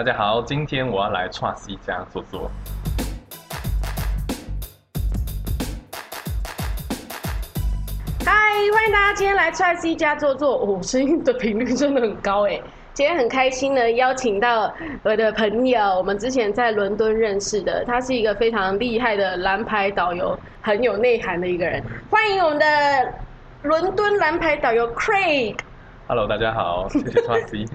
大家好，今天我要来川西家坐坐。嗨，欢迎大家今天来 Trust 家坐坐。哦，声音的频率真的很高哎。今天很开心呢，邀请到我的朋友，我们之前在伦敦认识的，他是一个非常厉害的蓝牌导游，很有内涵的一个人。欢迎我们的伦敦蓝牌导游 Craig。Hello，大家好，谢谢 Trust。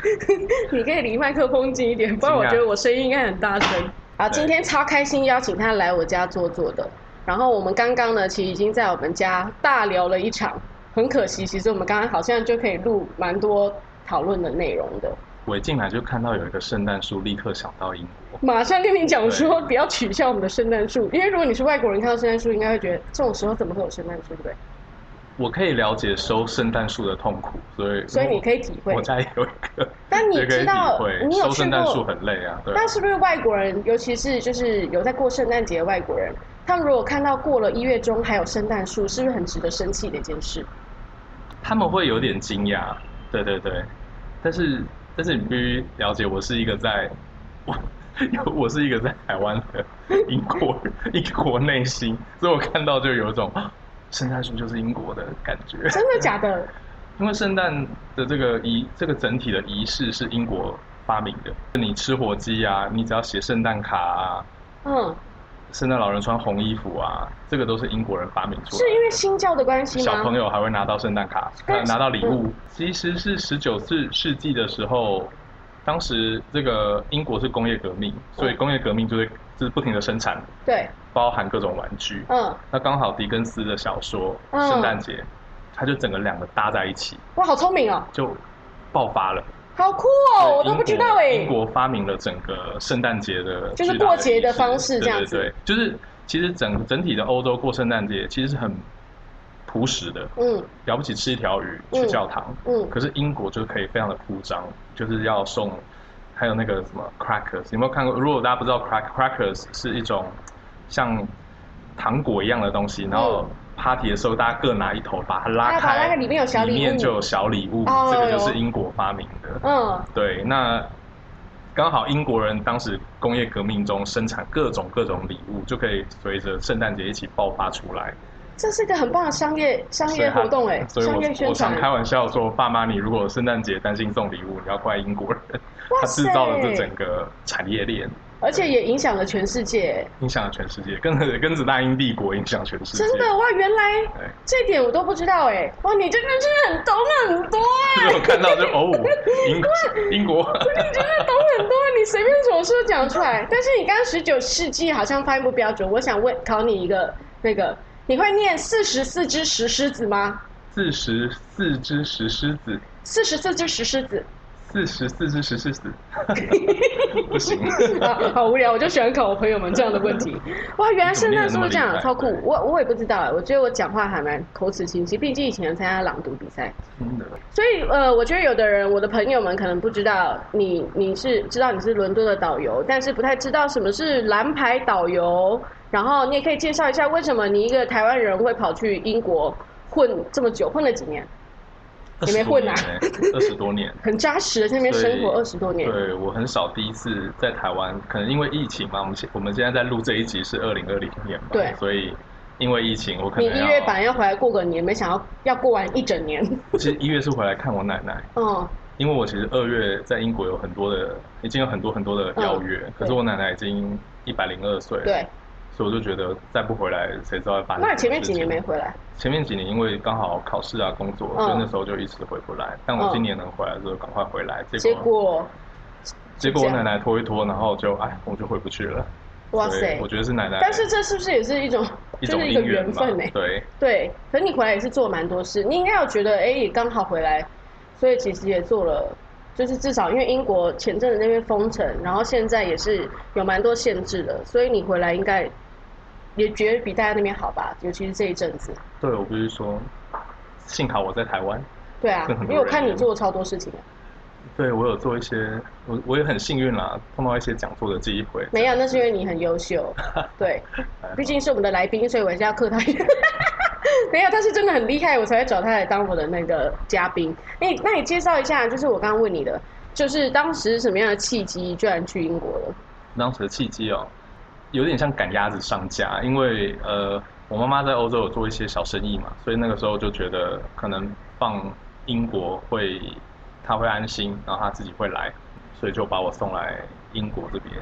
你可以离麦克风近一点，不然我觉得我声音应该很大声。好，今天超开心邀请他来我家坐坐的。然后我们刚刚呢，其实已经在我们家大聊了一场。很可惜，其实我们刚刚好像就可以录蛮多讨论的内容的。我一进来就看到有一个圣诞树，立刻想到英国。马上跟你讲说，不要取笑我们的圣诞树，因为如果你是外国人，看到圣诞树，应该会觉得这种时候怎么会有圣诞树，对不对？我可以了解收圣诞树的痛苦，所以所以你可以体会。我家也有一个，但你知道你有收圣诞树很累啊。对。但是不是外国人，尤其是就是有在过圣诞节的外国人，他们如果看到过了一月中还有圣诞树，是不是很值得生气的一件事？他们会有点惊讶，对对对。但是但是你必须了解，我是一个在，我 我是一个在台湾的英国英国内心，所以我看到就有一种。圣诞树就是英国的感觉，真的假的？因为圣诞的这个仪，这个整体的仪式是英国发明的。你吃火鸡啊，你只要写圣诞卡啊，嗯，圣诞老人穿红衣服啊，这个都是英国人发明出来。是因为新教的关系吗？小朋友还会拿到圣诞卡，拿到礼物。其实是十九世世纪的时候，当时这个英国是工业革命，所以工业革命就是就是不停的生产。对。包含各种玩具，嗯，那刚好狄更斯的小说《圣诞节》，他就整个两个搭在一起，哇，好聪明哦，就爆发了，好酷哦，我都不知道哎，英国发明了整个圣诞节的，就是过节的方式这样子，对，就是其实整整体的欧洲过圣诞节其实是很朴实的，嗯，了不起吃一条鱼去教堂，嗯，可是英国就是可以非常的铺张，就是要送，还有那个什么 crackers，有没有看过？如果大家不知道 crack crackers 是一种。像糖果一样的东西，然后 party 的时候大家各拿一头，把它拉开，里面有小礼物，里面就有小礼物。这个就是英国发明的。嗯，对，那刚好英国人当时工业革命中生产各种各种礼物，就可以随着圣诞节一起爆发出来。这是一个很棒的商业商业活动哎，商业宣传。我常开玩笑说，爸妈，你如果圣诞节担心送礼物，你要怪英国人，他制造了这整个产业链。而且也影响了全世界，影响了全世界，跟跟着大英帝国影响全世界。真的哇，原来这点我都不知道哎！哇，你真的是很懂很多哎！我看到就哦，英国，英国，你真的懂很多，你随便什么事都讲出来。但是你刚刚十九世纪好像发音不标准，我想问考你一个，那个你会念四十四只石狮子吗？四十四只石狮子，四十四只石狮子。四十四只石狮子，不行，好无聊。我就喜欢考我朋友们这样的问题。哇，原来圣诞树这样，超酷！我我也不知道，我觉得我讲话还蛮口齿清晰，毕竟以前参加朗读比赛。真的。所以呃，我觉得有的人，我的朋友们可能不知道你你是知道你是伦敦的导游，但是不太知道什么是蓝牌导游。然后你也可以介绍一下，为什么你一个台湾人会跑去英国混这么久，混了几年？也没混啊，二十多年，很扎实，在那边生活二十多年。对我很少第一次在台湾，可能因为疫情嘛。我们现我们现在在录这一集是二零二零年嘛，对，所以因为疫情，我可能你一月本来要回来过个年，没想到要过完一整年。我其实一月是回来看我奶奶，嗯，因为我其实二月在英国有很多的，已经有很多很多的邀约，可是我奶奶已经一百零二岁了，对。所以我就觉得再不回来，谁知道会发生？那前面几年没回来？前面几年因为刚好考试啊、工作，所以那时候就一直回不来。但我今年能回来，就赶快回来。结果，结果我奶奶拖一拖，然后就哎，我就回不去了。哇塞！我觉得是奶奶。但是这是不是也是一种，就是一个缘分呢？对对。可你回来也是做蛮多事，你应该有觉得哎，也刚好回来，所以其实也做了，就是至少因为英国前阵子那边封城，然后现在也是有蛮多限制的，所以你回来应该。也觉得比大家那边好吧，尤其是这一阵子。对，我不是说，幸好我在台湾。对啊，因为我看你做了超多事情。对，我有做一些，我我也很幸运啦，碰到一些讲座的机会。没有，那是因为你很优秀。对，毕竟是我们的来宾，所以我还是要客套一点。没有，他是真的很厉害，我才会找他来当我的那个嘉宾。哎，那你介绍一下，就是我刚刚问你的，就是当时什么样的契机，居然去英国了？当时的契机哦，有点像赶鸭子上架，因为呃，我妈妈在欧洲有做一些小生意嘛，所以那个时候就觉得可能放英国会，她会安心，然后她自己会来，所以就把我送来英国这边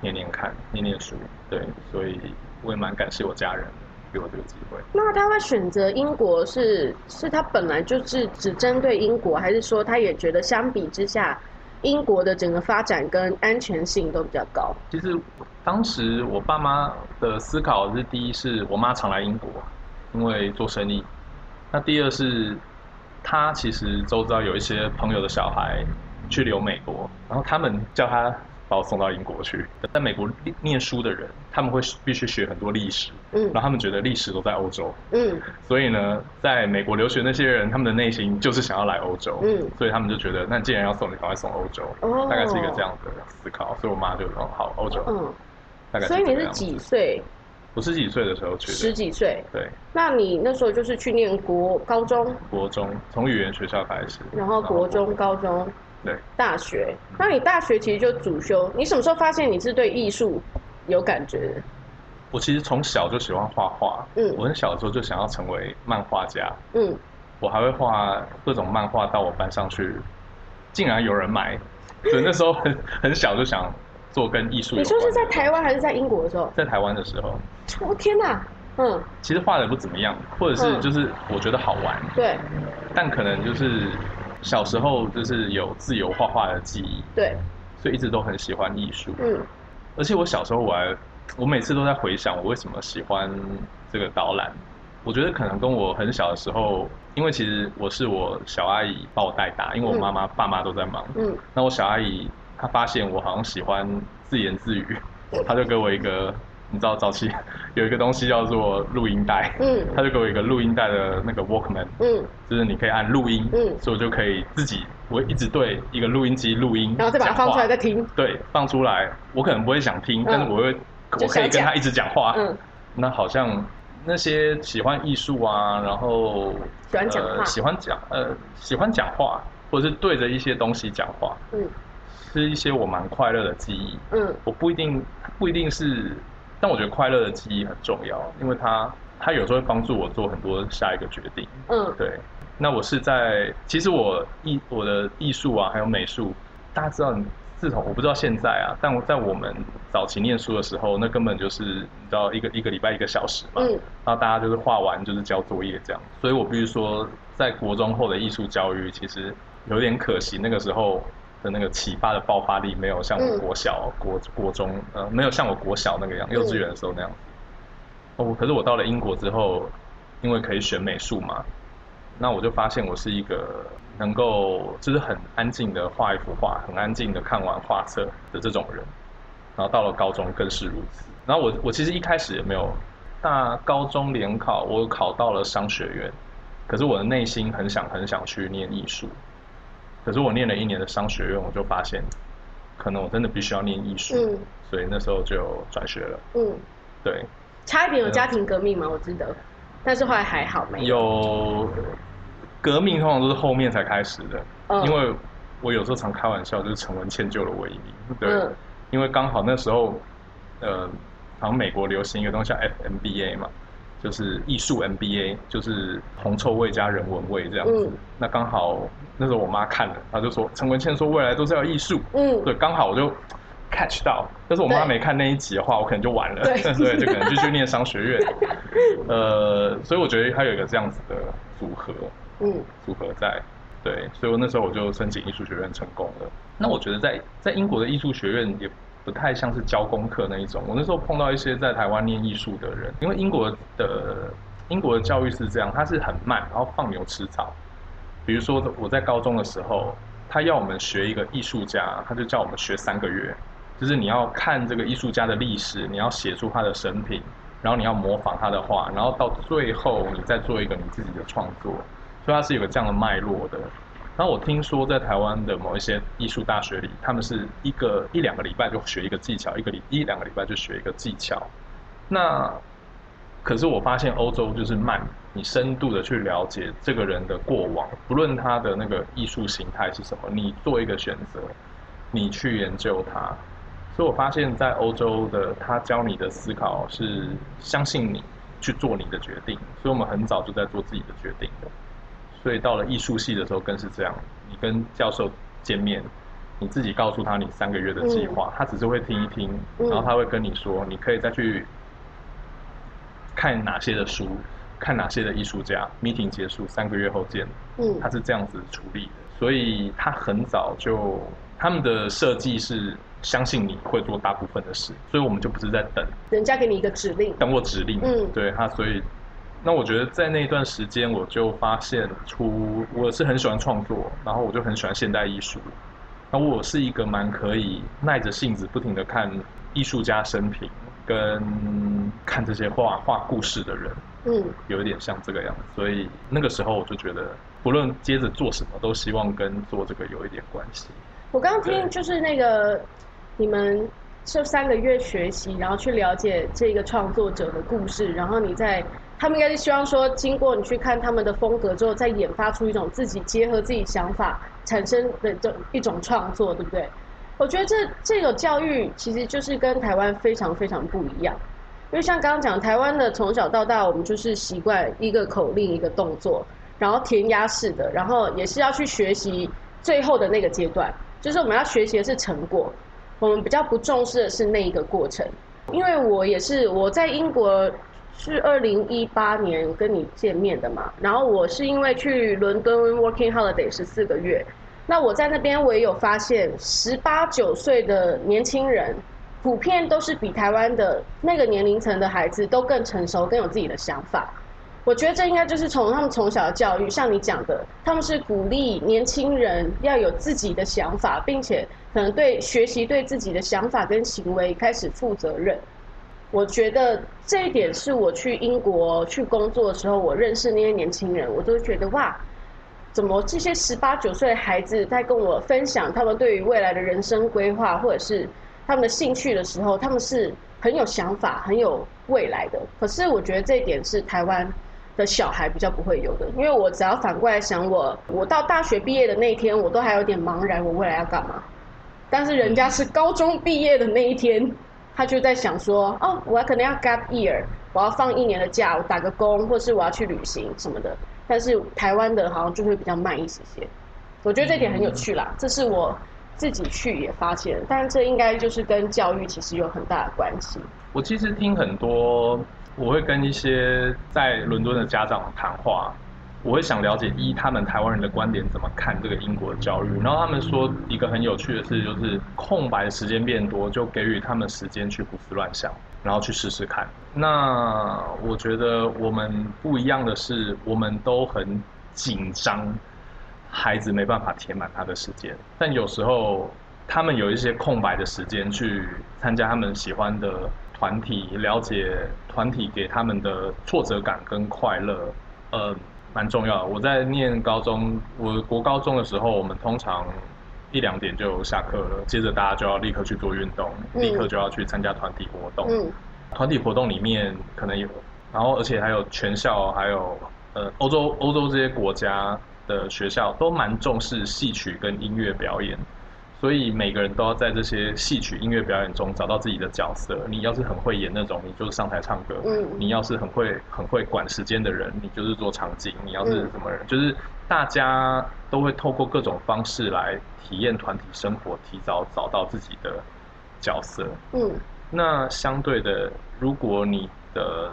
念念看，念念书。对，所以我也蛮感谢我家人。给我这个机会，那他会选择英国是是他本来就是只针对英国，还是说他也觉得相比之下，英国的整个发展跟安全性都比较高？其实当时我爸妈的思考是：第一是我妈常来英国，因为做生意；那第二是她其实周遭有一些朋友的小孩去留美国，然后他们叫她。把我送到英国去，在美国念书的人，他们会必须学很多历史，嗯，然后他们觉得历史都在欧洲，嗯，所以呢，在美国留学那些人，他们的内心就是想要来欧洲，嗯，所以他们就觉得，那既然要送你，赶快送欧洲，哦，大概是一个这样的思考，所以我妈就说好欧洲，嗯，大概。所以你是几岁？我十几岁的时候去的，十几岁，对。那你那时候就是去念国高中？国中，从语言学校开始，然后国中、高中。对，大学，那你大学其实就主修，你什么时候发现你是对艺术有感觉的？我其实从小就喜欢画画，嗯，我很小的时候就想要成为漫画家，嗯，我还会画各种漫画到我班上去，竟然有人买，所以那时候很很小就想做跟艺术。你说是在台湾还是在英国的时候？在台湾的时候。我天哪，嗯，其实画的不怎么样，或者是就是我觉得好玩，对，但可能就是。小时候就是有自由画画的记忆，对，所以一直都很喜欢艺术。嗯，而且我小时候我还，我每次都在回想我为什么喜欢这个导览。我觉得可能跟我很小的时候，因为其实我是我小阿姨把我带大，因为我妈妈爸妈都在忙。嗯，那我小阿姨她发现我好像喜欢自言自语，他就给我一个。你知道早期有一个东西叫做录音带，嗯，他就给我一个录音带的那个 Walkman，嗯，就是你可以按录音，嗯，所以我就可以自己，我一直对一个录音机录音，然后再把它放出来再听，对，放出来，我可能不会想听，但是我会，我可以跟他一直讲话，嗯，那好像那些喜欢艺术啊，然后喜欢讲话，喜欢讲，呃，喜欢讲话，或者是对着一些东西讲话，嗯，是一些我蛮快乐的记忆，嗯，我不一定不一定是。但我觉得快乐的记忆很重要，因为它它有时候会帮助我做很多下一个决定。嗯，对。那我是在，其实我艺我的艺术啊，还有美术，大家知道，自从我不知道现在啊，但我在我们早期念书的时候，那根本就是你知道，一个一个礼拜一个小时嘛，嗯然后大家就是画完就是交作业这样。所以我必须说，在国中后的艺术教育其实有点可惜，那个时候。的那个启发的爆发力没有像我国小、国国中，呃，没有像我国小那个样，幼稚园的时候那样子。哦，可是我到了英国之后，因为可以选美术嘛，那我就发现我是一个能够就是很安静的画一幅画，很安静的看完画册的这种人。然后到了高中更是如此。然后我我其实一开始也没有大高中联考，我考到了商学院，可是我的内心很想很想去念艺术。可是我念了一年的商学院，我就发现，可能我真的必须要念艺术，所以那时候就转学了。嗯，对。差一点有家庭革命嘛？我记得，但是后来还好没有。有革命通常都是后面才开始的，因为我有时候常开玩笑，就是陈文茜救了我一命。对，因为刚好那时候，呃，好像美国流行一个东西叫 FMBA 嘛。就是艺术 MBA，就是铜臭味加人文味这样子。那刚好那时候我妈看了，她就说陈文茜说未来都是要艺术。嗯，对，刚好我就 catch 到。但是我妈没看那一集的话，我可能就完了。对，就可能就去念商学院。呃，所以我觉得它有一个这样子的组合，嗯，组合在。对，所以我那时候我就申请艺术学院成功了。那我觉得在在英国的艺术学院也。不太像是教功课那一种。我那时候碰到一些在台湾念艺术的人，因为英国的英国的教育是这样，它是很慢，然后放牛吃草。比如说我在高中的时候，他要我们学一个艺术家，他就叫我们学三个月，就是你要看这个艺术家的历史，你要写出他的生平，然后你要模仿他的画，然后到最后你再做一个你自己的创作。所以它是有个这样的脉络的。然后我听说，在台湾的某一些艺术大学里，他们是一个一两个礼拜就学一个技巧，一个礼一两个礼拜就学一个技巧。那可是我发现欧洲就是慢，你深度的去了解这个人的过往，不论他的那个艺术形态是什么，你做一个选择，你去研究他。所以我发现，在欧洲的他教你的思考是相信你去做你的决定，所以我们很早就在做自己的决定的。所以到了艺术系的时候更是这样，你跟教授见面，你自己告诉他你三个月的计划，他只是会听一听，然后他会跟你说，你可以再去看哪些的书，看哪些的艺术家。meeting 结束三个月后见，嗯，他是这样子处理的，所以他很早就他们的设计是。相信你会做大部分的事，所以我们就不是在等人家给你一个指令，等我指令。嗯，对他，所以那我觉得在那一段时间，我就发现出我是很喜欢创作，然后我就很喜欢现代艺术。那我是一个蛮可以耐着性子不停的看艺术家生平跟看这些画画故事的人。嗯，有一点像这个样子，所以那个时候我就觉得，不论接着做什么，都希望跟做这个有一点关系。我刚刚听就是那个。你们这三个月学习，然后去了解这个创作者的故事，然后你在他们应该是希望说，经过你去看他们的风格之后，再研发出一种自己结合自己想法产生的这一种创作，对不对？我觉得这这种教育其实就是跟台湾非常非常不一样，因为像刚刚讲台湾的从小到大，我们就是习惯一个口令一个动作，然后填鸭式的，然后也是要去学习最后的那个阶段，就是我们要学习的是成果。我们比较不重视的是那一个过程，因为我也是我在英国是二零一八年跟你见面的嘛，然后我是因为去伦敦 working holiday 十四个月，那我在那边我也有发现，十八九岁的年轻人普遍都是比台湾的那个年龄层的孩子都更成熟，更有自己的想法。我觉得这应该就是从他们从小的教育，像你讲的，他们是鼓励年轻人要有自己的想法，并且可能对学习对自己的想法跟行为开始负责任。我觉得这一点是我去英国去工作的时候，我认识那些年轻人，我都觉得哇，怎么这些十八九岁的孩子在跟我分享他们对于未来的人生规划或者是他们的兴趣的时候，他们是很有想法、很有未来的。可是我觉得这一点是台湾。的小孩比较不会有的，因为我只要反过来想，我我到大学毕业的那一天，我都还有点茫然，我未来要干嘛？但是人家是高中毕业的那一天，他就在想说，哦，我可能要 gap year，我要放一年的假，我打个工，或是我要去旅行什么的。但是台湾的好像就会比较慢一些些，我觉得这点很有趣啦，这是我自己去也发现，但是这应该就是跟教育其实有很大的关系。我其实听很多。我会跟一些在伦敦的家长谈话，我会想了解一他们台湾人的观点怎么看这个英国的教育，然后他们说一个很有趣的事，就是空白时间变多，就给予他们时间去胡思乱想，然后去试试看。那我觉得我们不一样的是，我们都很紧张，孩子没办法填满他的时间，但有时候他们有一些空白的时间去参加他们喜欢的。团体了解团体给他们的挫折感跟快乐，呃，蛮重要的。我在念高中，我国高中的时候，我们通常一两点就下课了，接着大家就要立刻去做运动，立刻就要去参加团体活动。团体活动里面可能有，然后而且还有全校，还有呃欧洲欧洲这些国家的学校都蛮重视戏曲跟音乐表演。所以每个人都要在这些戏曲音乐表演中找到自己的角色。你要是很会演那种，你就是上台唱歌；嗯你要是很会很会管时间的人，你就是做场景。你要是什么人，就是大家都会透过各种方式来体验团体生活，提早找到自己的角色。嗯，那相对的，如果你的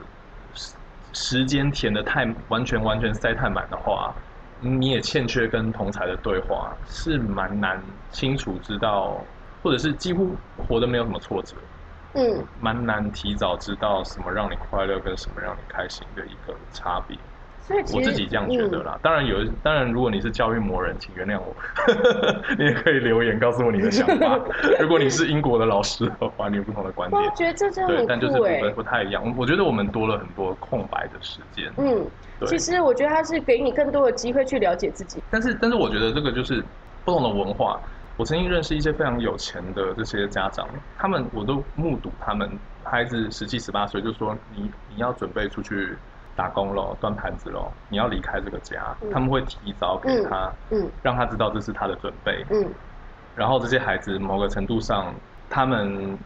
时间填的太完全完全塞太满的话。你也欠缺跟同才的对话，是蛮难清楚知道，或者是几乎活得没有什么挫折，嗯，蛮难提早知道什么让你快乐跟什么让你开心的一个差别。我自己这样觉得啦，当然有，当然如果你是教育魔人，请原谅我，你也可以留言告诉我你的想法。如果你是英国的老师的话，你有不同的观点，我觉得这真的对，但就是不不太一样。我觉得我们多了很多空白的时间。嗯，其实我觉得他是给你更多的机会去了解自己。但是，但是我觉得这个就是不同的文化。我曾经认识一些非常有钱的这些家长，他们我都目睹他们孩子十七十八岁，就说你你要准备出去打工喽，端盘子喽，你要离开这个家，他们会提早给他，嗯，让他知道这是他的准备，嗯，然后这些孩子某个程度上，他们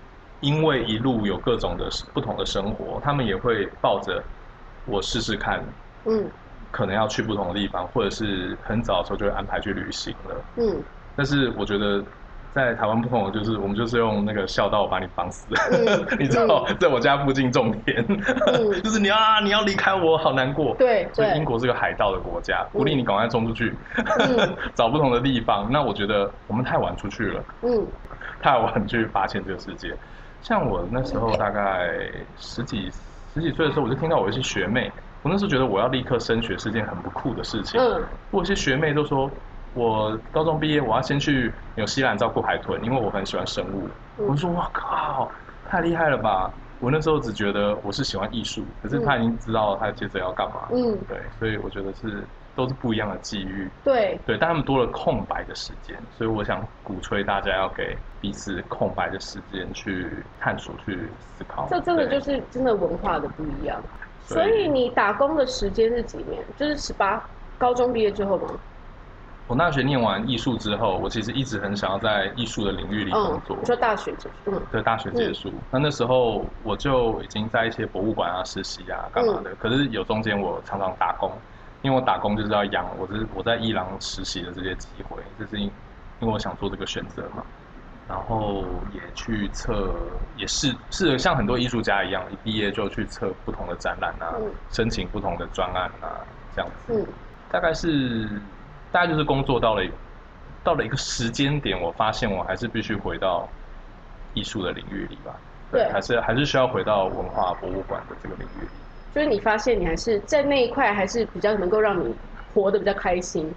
因为一路有各种的不同的生活，他们也会抱着我试试看，嗯，可能要去不同的地方，或者是很早的时候就会安排去旅行了，嗯，但是我觉得。在台湾不同，就是我们就是用那个孝道把你绑死，你知道，在我家附近种田，就是你啊，你要离开我，好难过。对，所以英国是个海盗的国家，鼓励你赶快冲出去，找不同的地方。那我觉得我们太晚出去了，嗯，太晚去发现这个世界。像我那时候大概十几十几岁的时候，我就听到我一些学妹，我那时候觉得我要立刻升学是件很不酷的事情。嗯，我一些学妹都说。我高中毕业，我要先去纽西兰照顾海豚，因为我很喜欢生物。我说：“哇靠，太厉害了吧！”我那时候只觉得我是喜欢艺术，可是他已经知道他接着要干嘛。嗯，对，所以我觉得是都是不一样的机遇。对，对，但他们多了空白的时间，所以我想鼓吹大家要给彼此空白的时间去探索、去思考。这真的就是真的文化的不一样。所以你打工的时间是几年？就是十八，高中毕业之后吗？我大学念完艺术之后，我其实一直很想要在艺术的领域里工作。你说大学结束？对，大学结束。那那时候我就已经在一些博物馆啊实习啊，干嘛的。可是有中间我常常打工，因为我打工就是要养我，这是我在伊朗实习的这些机会，就是因因为我想做这个选择嘛。然后也去测，也是是像很多艺术家一样，一毕业就去测不同的展览啊，申请不同的专案啊，这样子。嗯，大概是。大概就是工作到了，到了一个时间点，我发现我还是必须回到艺术的领域里吧。对，还是还是需要回到文化博物馆的这个领域里。就是你发现你还是在那一块，还是比较能够让你活得比较开心。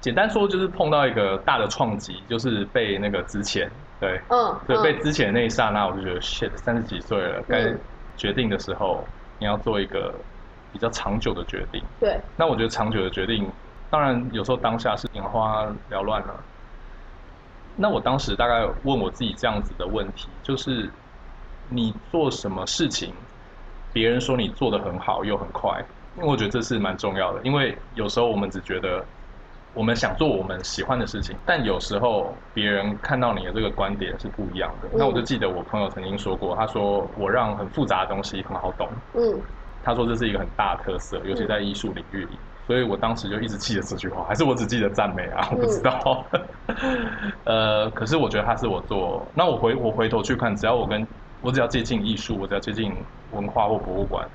简单说，就是碰到一个大的创击，就是被那个之前，对，嗯，对，被之前那一刹那，我就觉得，shit，三十几岁了，该决定的时候，你要做一个比较长久的决定。对，那我觉得长久的决定。当然，有时候当下是眼花缭乱了。那我当时大概问我自己这样子的问题，就是你做什么事情，别人说你做的很好又很快，因为我觉得这是蛮重要的。因为有时候我们只觉得我们想做我们喜欢的事情，但有时候别人看到你的这个观点是不一样的。那我就记得我朋友曾经说过，他说我让很复杂的东西很好懂。嗯，他说这是一个很大的特色，尤其在艺术领域里。所以我当时就一直记得这句话，还是我只记得赞美啊？我不知道。呃，可是我觉得他是我做，那我回我回头去看，只要我跟我只要接近艺术，我只要接近文化或博物馆，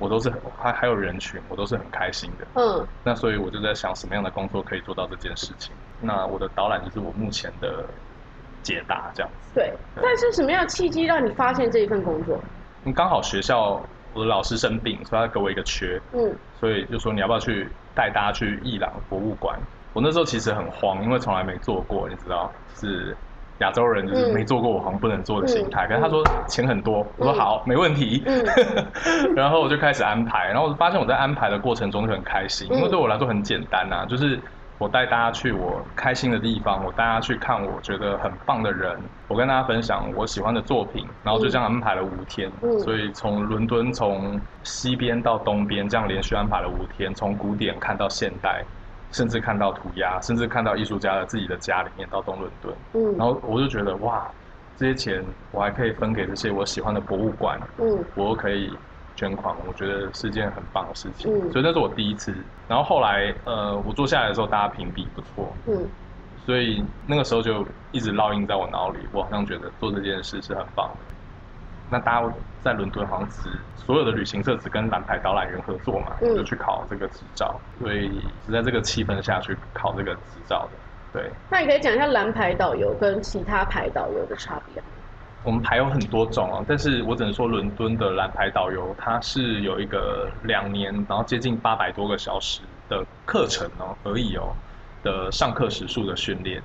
我都是还还有人群，我都是很开心的。嗯。那所以我就在想，什么样的工作可以做到这件事情？那我的导览就是我目前的解答，这样子。对。但是什么样的契机让你发现这一份工作？你刚好学校。我的老师生病，所以他给我一个缺，嗯，所以就说你要不要去带大家去伊朗博物馆？我那时候其实很慌，因为从来没做过，你知道，是亚洲人就是没做过，我好像不能做的心态。可是他说钱很多，我说好，没问题。然后我就开始安排，然后我发现我在安排的过程中就很开心，因为对我来说很简单呐，就是。我带大家去我开心的地方，我带大家去看我觉得很棒的人，我跟大家分享我喜欢的作品，然后就这样安排了五天。所以从伦敦从西边到东边，这样连续安排了五天，从古典看到现代，甚至看到涂鸦，甚至看到艺术家的自己的家里面到东伦敦。嗯，然后我就觉得哇，这些钱我还可以分给这些我喜欢的博物馆。嗯，我可以。捐款，我觉得是件很棒的事情，所以那是我第一次。然后后来，呃，我坐下来的时候，大家评比不错，嗯，所以那个时候就一直烙印在我脑里。我好像觉得做这件事是很棒的。那大家在伦敦好像只所有的旅行社只跟蓝牌导览员合作嘛，就去考这个执照，所以是在这个气氛下去考这个执照的。对，那你可以讲一下蓝牌导游跟其他牌导游的差别。我们牌有很多种啊，但是我只能说伦敦的蓝牌导游，他是有一个两年，然后接近八百多个小时的课程哦而已哦的上课时数的训练。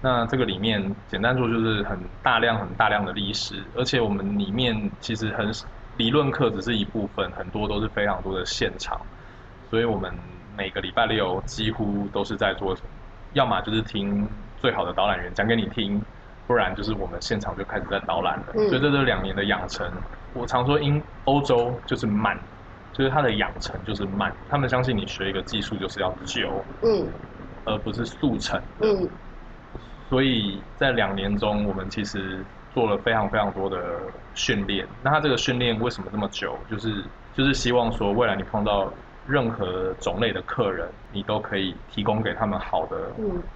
那这个里面简单说就是很大量、很大量的历史，而且我们里面其实很理论课只是一部分，很多都是非常多的现场。所以我们每个礼拜六几乎都是在做，要么就是听最好的导览员讲给你听。不然就是我们现场就开始在导览了。所以在这两年的养成，我常说英欧洲就是慢，就是它的养成就是慢。他们相信你学一个技术就是要久，嗯，而不是速成，嗯。所以在两年中，我们其实做了非常非常多的训练。那他这个训练为什么这么久？就是就是希望说，未来你碰到。任何种类的客人，你都可以提供给他们好的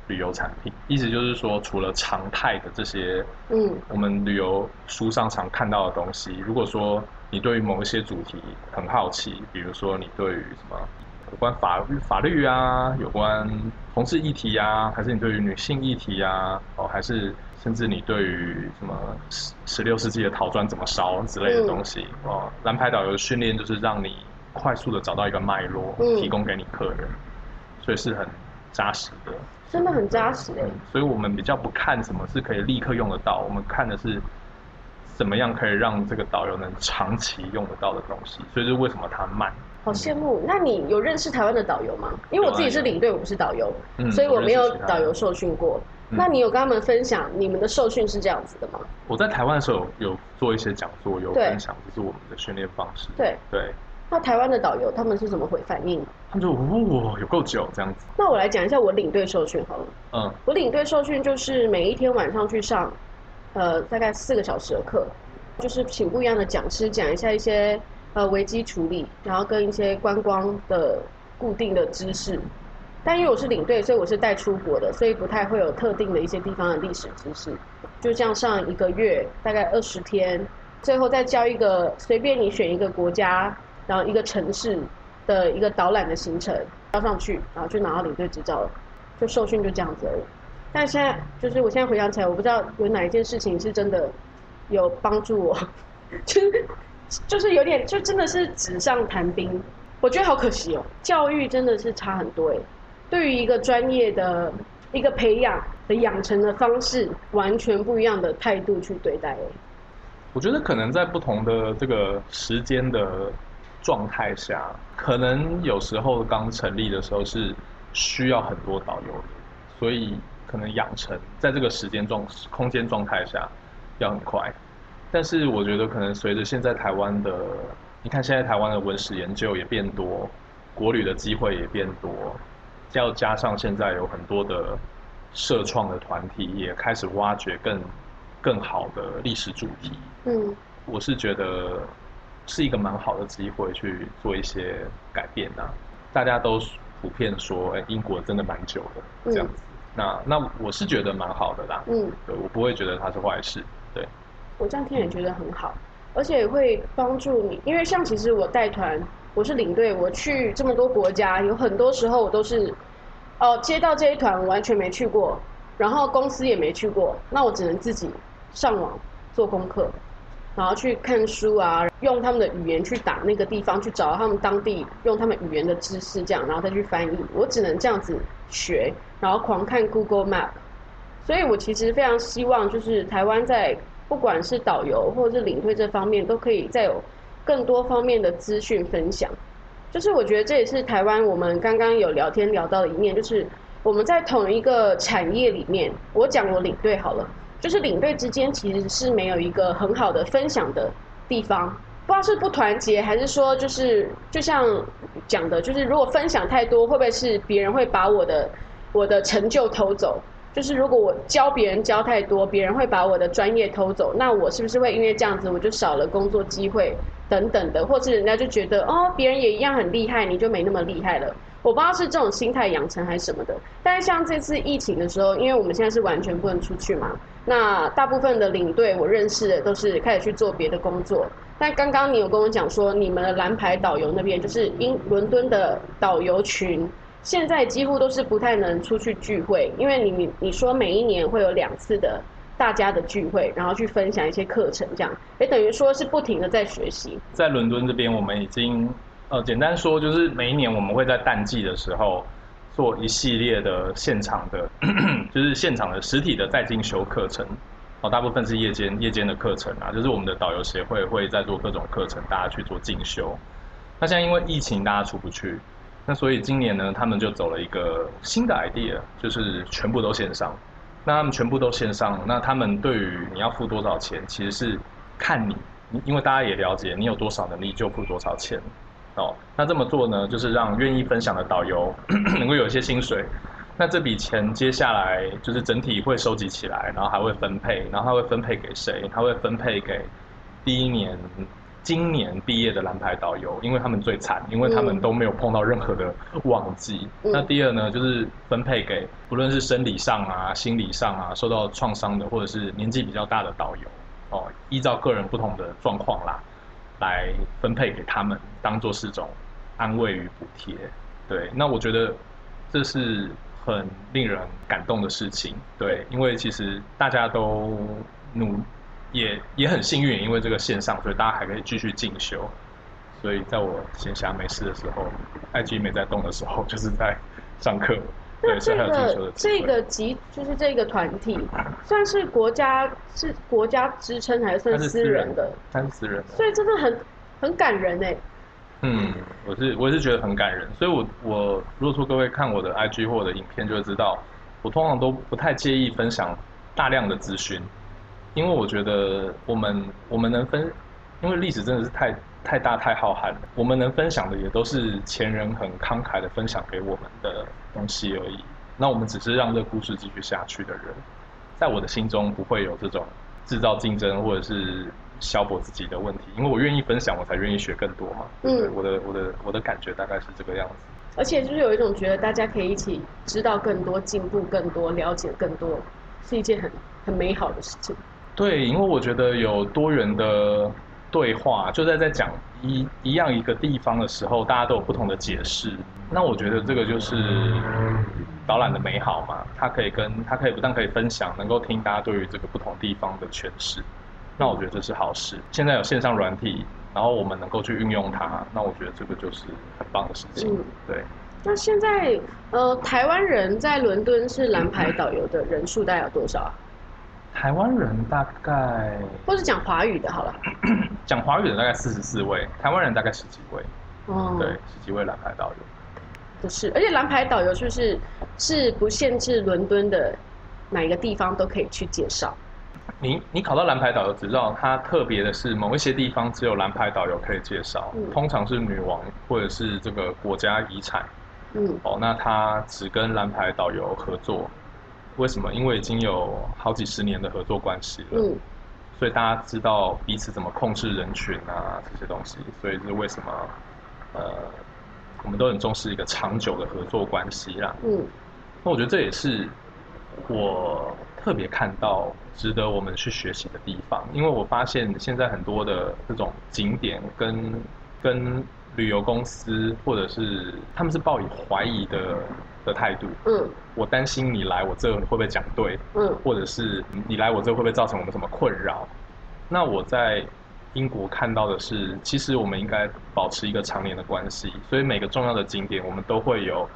旅游产品。意思就是说，除了常态的这些，嗯，我们旅游书上常看到的东西。如果说你对于某一些主题很好奇，比如说你对于什么有关法律法律啊，有关同志议题啊，还是你对于女性议题啊，哦，还是甚至你对于什么十十六世纪的陶砖怎么烧之类的东西哦，蓝牌导游训练就是让你。快速的找到一个脉络，提供给你客人，所以是很扎实的，真的很扎实哎。所以我们比较不看什么是可以立刻用得到，我们看的是怎么样可以让这个导游能长期用得到的东西。所以是为什么它慢？好羡慕。那你有认识台湾的导游吗？因为我自己是领队，我不是导游，所以我没有导游受训过。那你有跟他们分享你们的受训是这样子的吗？我在台湾的时候有做一些讲座，有分享，就是我们的训练方式。对对。那台湾的导游他们是怎么回反应？他们就哇，有够久这样子。那我来讲一下我领队受训好了。嗯，我领队受训就是每一天晚上去上，呃，大概四个小时的课，就是请不一样的讲师讲一下一些呃危机处理，然后跟一些观光的固定的知识。但因为我是领队，所以我是带出国的，所以不太会有特定的一些地方的历史知识。就这样上一个月，大概二十天，最后再教一个随便你选一个国家。然后一个城市的一个导览的行程交上去，然后就拿到领队执照了，就受训就这样子而已。但现在就是我现在回想起来，我不知道有哪一件事情是真的有帮助我，就是 就是有点就真的是纸上谈兵，我觉得好可惜哦。教育真的是差很多哎，对于一个专业的一个培养的养成的方式，完全不一样的态度去对待哎。我觉得可能在不同的这个时间的。状态下，可能有时候刚成立的时候是需要很多导游的，所以可能养成在这个时间状空间状态下要很快。但是我觉得可能随着现在台湾的，你看现在台湾的文史研究也变多，国旅的机会也变多，要加上现在有很多的社创的团体也开始挖掘更更好的历史主题。嗯，我是觉得。是一个蛮好的机会去做一些改变呐。大家都普遍说，哎，英国真的蛮久的这样子。那那我是觉得蛮好的啦。嗯，对我不会觉得它是坏事。对，我这样听也觉得很好，而且会帮助你。因为像其实我带团，我是领队，我去这么多国家，有很多时候我都是哦接到这一团完全没去过，然后公司也没去过，那我只能自己上网做功课。然后去看书啊，用他们的语言去打那个地方，去找到他们当地用他们语言的知识，这样然后再去翻译。我只能这样子学，然后狂看 Google Map。所以我其实非常希望，就是台湾在不管是导游或者是领队这方面，都可以再有更多方面的资讯分享。就是我觉得这也是台湾我们刚刚有聊天聊到的一面，就是我们在同一个产业里面，我讲我领队好了。就是领队之间其实是没有一个很好的分享的地方，不知道是不团结，还是说就是就像讲的，就是如果分享太多，会不会是别人会把我的我的成就偷走？就是如果我教别人教太多，别人会把我的专业偷走，那我是不是会因为这样子我就少了工作机会等等的，或是人家就觉得哦，别人也一样很厉害，你就没那么厉害了？我不知道是这种心态养成还是什么的。但是像这次疫情的时候，因为我们现在是完全不能出去嘛。那大部分的领队我认识的都是开始去做别的工作。但刚刚你有跟我讲说，你们的蓝牌导游那边就是英伦敦的导游群，现在几乎都是不太能出去聚会，因为你你你说每一年会有两次的大家的聚会，然后去分享一些课程，这样也等于说是不停的在学习。在伦敦这边，我们已经呃简单说，就是每一年我们会在淡季的时候。做一系列的现场的，就是现场的实体的在进修课程，哦，大部分是夜间夜间的课程啊，就是我们的导游协会会在做各种课程，大家去做进修。那现在因为疫情，大家出不去，那所以今年呢，他们就走了一个新的 idea，就是全部都线上，那他们全部都线上，那他们对于你要付多少钱，其实是看你，因为大家也了解你有多少能力就付多少钱。哦，那这么做呢，就是让愿意分享的导游 能够有一些薪水。那这笔钱接下来就是整体会收集起来，然后还会分配，然后他会分配给谁？他会分配给第一年。今年毕业的蓝牌导游，因为他们最惨，因为他们都没有碰到任何的旺季。那第二呢，就是分配给不论是生理上啊、心理上啊受到创伤的，或者是年纪比较大的导游，哦，依照个人不同的状况啦，来分配给他们，当做是种安慰与补贴。对，那我觉得这是很令人感动的事情。对，因为其实大家都努。也也很幸运，因为这个线上，所以大家还可以继续进修。所以在我闲暇没事的时候，IG 没在动的时候，就是在上课。那这个这个集就是这个团体，算是国家是国家支撑，还是算私人的？它是私人的。所以真的很很感人哎。嗯，我是我是觉得很感人。所以我我如果说各位看我的 IG 或我的影片，就会知道，我通常都不太介意分享大量的资讯。因为我觉得我们我们能分，因为历史真的是太太大太浩瀚了，我们能分享的也都是前人很慷慨的分享给我们的东西而已。那我们只是让这故事继续下去的人，在我的心中不会有这种制造竞争或者是消薄自己的问题，因为我愿意分享，我才愿意学更多嘛。嗯，我的我的我的感觉大概是这个样子。而且就是有一种觉得大家可以一起知道更多、进步更多、了解更多，是一件很很美好的事情。对，因为我觉得有多元的对话，就在在讲一一样一个地方的时候，大家都有不同的解释。那我觉得这个就是导览的美好嘛，它可以跟它可以不但可以分享，能够听大家对于这个不同地方的诠释。那我觉得这是好事。现在有线上软体，然后我们能够去运用它，那我觉得这个就是很棒的事情。对。那现在呃，台湾人在伦敦是蓝牌导游的人数大概有多少啊？台湾人大概，或是讲华语的，好了。讲华语的大概四十四位，台湾人大概十几位。哦，对，十几位蓝牌导游。不是，而且蓝牌导游就是是不限制伦敦的哪一个地方都可以去介绍。你你考到蓝牌导游执照，它特别的是某一些地方只有蓝牌导游可以介绍，通常是女王或者是这个国家遗产。嗯，哦，那他只跟蓝牌导游合作。为什么？因为已经有好几十年的合作关系了，嗯，所以大家知道彼此怎么控制人群啊这些东西，所以是为什么，呃，我们都很重视一个长久的合作关系啦，嗯，那我觉得这也是我特别看到值得我们去学习的地方，因为我发现现在很多的这种景点跟跟旅游公司或者是他们是抱以怀疑的。的态度，嗯，我担心你来我这会不会讲对，嗯，或者是你来我这会不会造成我们什么困扰？那我在英国看到的是，其实我们应该保持一个常年的关系，所以每个重要的景点，我们都会有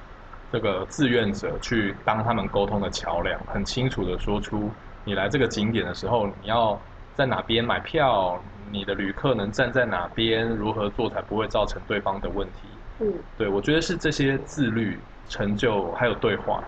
这个志愿者去当他们沟通的桥梁，很清楚的说出你来这个景点的时候，你要在哪边买票，你的旅客能站在哪边，如何做才不会造成对方的问题。嗯，对我觉得是这些自律。成就还有对话，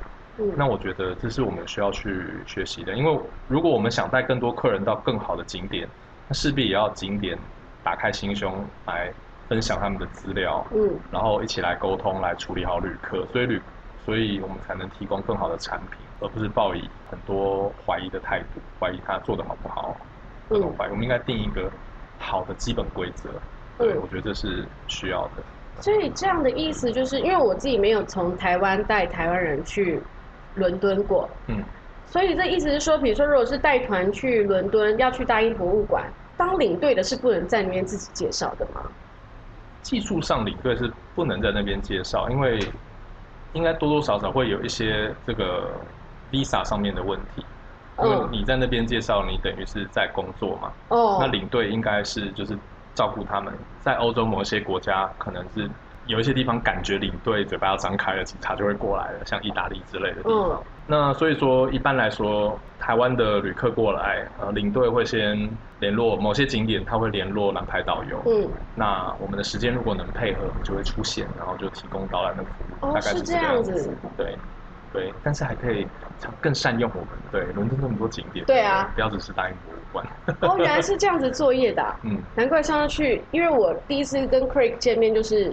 那我觉得这是我们需要去学习的。因为如果我们想带更多客人到更好的景点，那势必也要景点打开心胸来分享他们的资料，嗯，然后一起来沟通，来处理好旅客，所以旅，所以我们才能提供更好的产品，而不是抱以很多怀疑的态度，怀疑他做的好不好，嗯，怀疑。我们应该定一个好的基本规则，对，我觉得这是需要的。所以这样的意思就是，因为我自己没有从台湾带台湾人去伦敦过，嗯，所以这意思是说，比如说，如果是带团去伦敦，要去大英博物馆，当领队的是不能在那边自己介绍的吗？技术上，领队是不能在那边介绍，因为应该多多少少会有一些这个 visa 上面的问题，因为你在那边介绍，你等于是在工作嘛，哦，那领队应该是就是。照顾他们，在欧洲某一些国家，可能是有一些地方感觉领队嘴巴要张开了，警察就会过来了，像意大利之类的地方。那所以说，一般来说，台湾的旅客过来，呃，领队会先联络某些景点，他会联络蓝牌导游。嗯。那我们的时间如果能配合，就会出现，然后就提供导览的服务。哦，是这样子。对。对，但是还可以更善用我们。对，伦敦那么多景点，对啊，不要只是大英博物馆。哦，原来是这样子作业的，嗯，难怪上次去，因为我第一次跟 Craig 见面，就是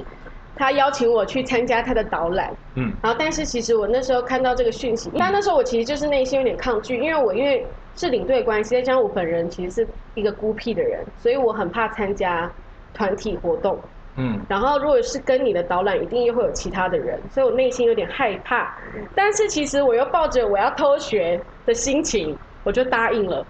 他邀请我去参加他的导览，嗯，然后但是其实我那时候看到这个讯息，但那时候我其实就是内心有点抗拒，因为我因为是领队关系，再加上我本人其实是一个孤僻的人，所以我很怕参加团体活动。嗯，然后如果是跟你的导览，一定又会有其他的人，所以我内心有点害怕。但是其实我又抱着我要偷学的心情，我就答应了。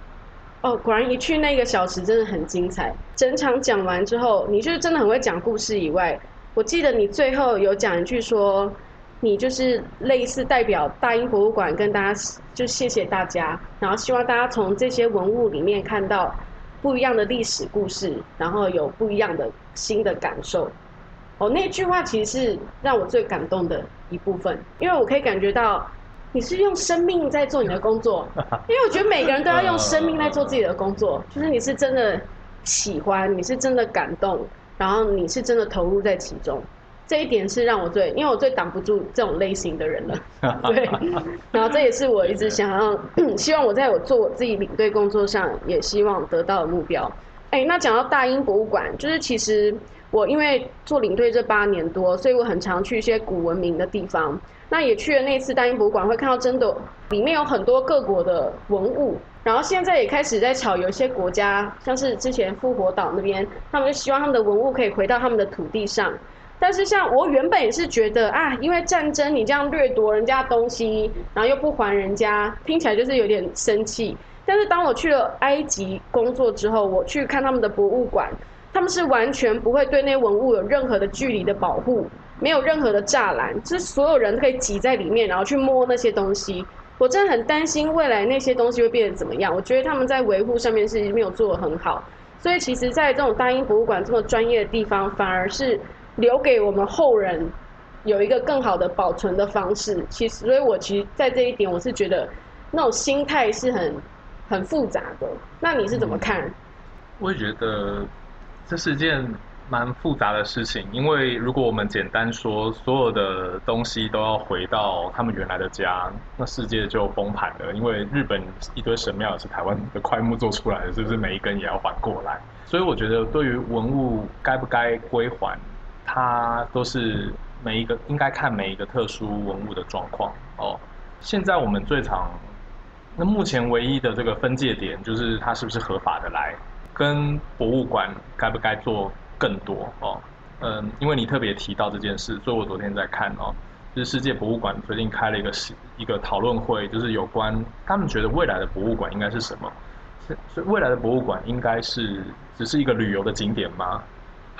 哦，果然一去那个小时真的很精彩。整场讲完之后，你就是真的很会讲故事以外，我记得你最后有讲一句说，你就是类似代表大英博物馆跟大家就谢谢大家，然后希望大家从这些文物里面看到。不一样的历史故事，然后有不一样的新的感受。哦，那句话其实是让我最感动的一部分，因为我可以感觉到你是用生命在做你的工作。因为我觉得每个人都要用生命在做自己的工作，就是你是真的喜欢，你是真的感动，然后你是真的投入在其中。这一点是让我最，因为我最挡不住这种类型的人了，对。然后这也是我一直想要，希望我在我做我自己领队工作上，也希望得到的目标。哎，那讲到大英博物馆，就是其实我因为做领队这八年多，所以我很常去一些古文明的地方。那也去了那次大英博物馆，会看到真的里面有很多各国的文物。然后现在也开始在炒，有一些国家，像是之前复活岛那边，他们就希望他们的文物可以回到他们的土地上。但是像我原本也是觉得啊，因为战争你这样掠夺人家东西，然后又不还人家，听起来就是有点生气。但是当我去了埃及工作之后，我去看他们的博物馆，他们是完全不会对那些文物有任何的距离的保护，没有任何的栅栏，就是所有人都可以挤在里面，然后去摸那些东西。我真的很担心未来那些东西会变得怎么样。我觉得他们在维护上面是没有做的很好，所以其实，在这种大英博物馆这么专业的地方，反而是。留给我们后人有一个更好的保存的方式。其实，所以我其实，在这一点，我是觉得那种心态是很很复杂的。那你是怎么看？我也觉得这是件蛮复杂的事情，因为如果我们简单说所有的东西都要回到他们原来的家，那世界就崩盘了。因为日本一堆神庙也是台湾的块木做出来的，是不是每一根也要还过来？所以我觉得，对于文物该不该归还？它都是每一个应该看每一个特殊文物的状况哦。现在我们最常，那目前唯一的这个分界点就是它是不是合法的来，跟博物馆该不该做更多哦。嗯，因为你特别提到这件事，所以我昨天在看哦，就是世界博物馆最近开了一个一个讨论会，就是有关他们觉得未来的博物馆应该是什么？是未来的博物馆应该是只是一个旅游的景点吗？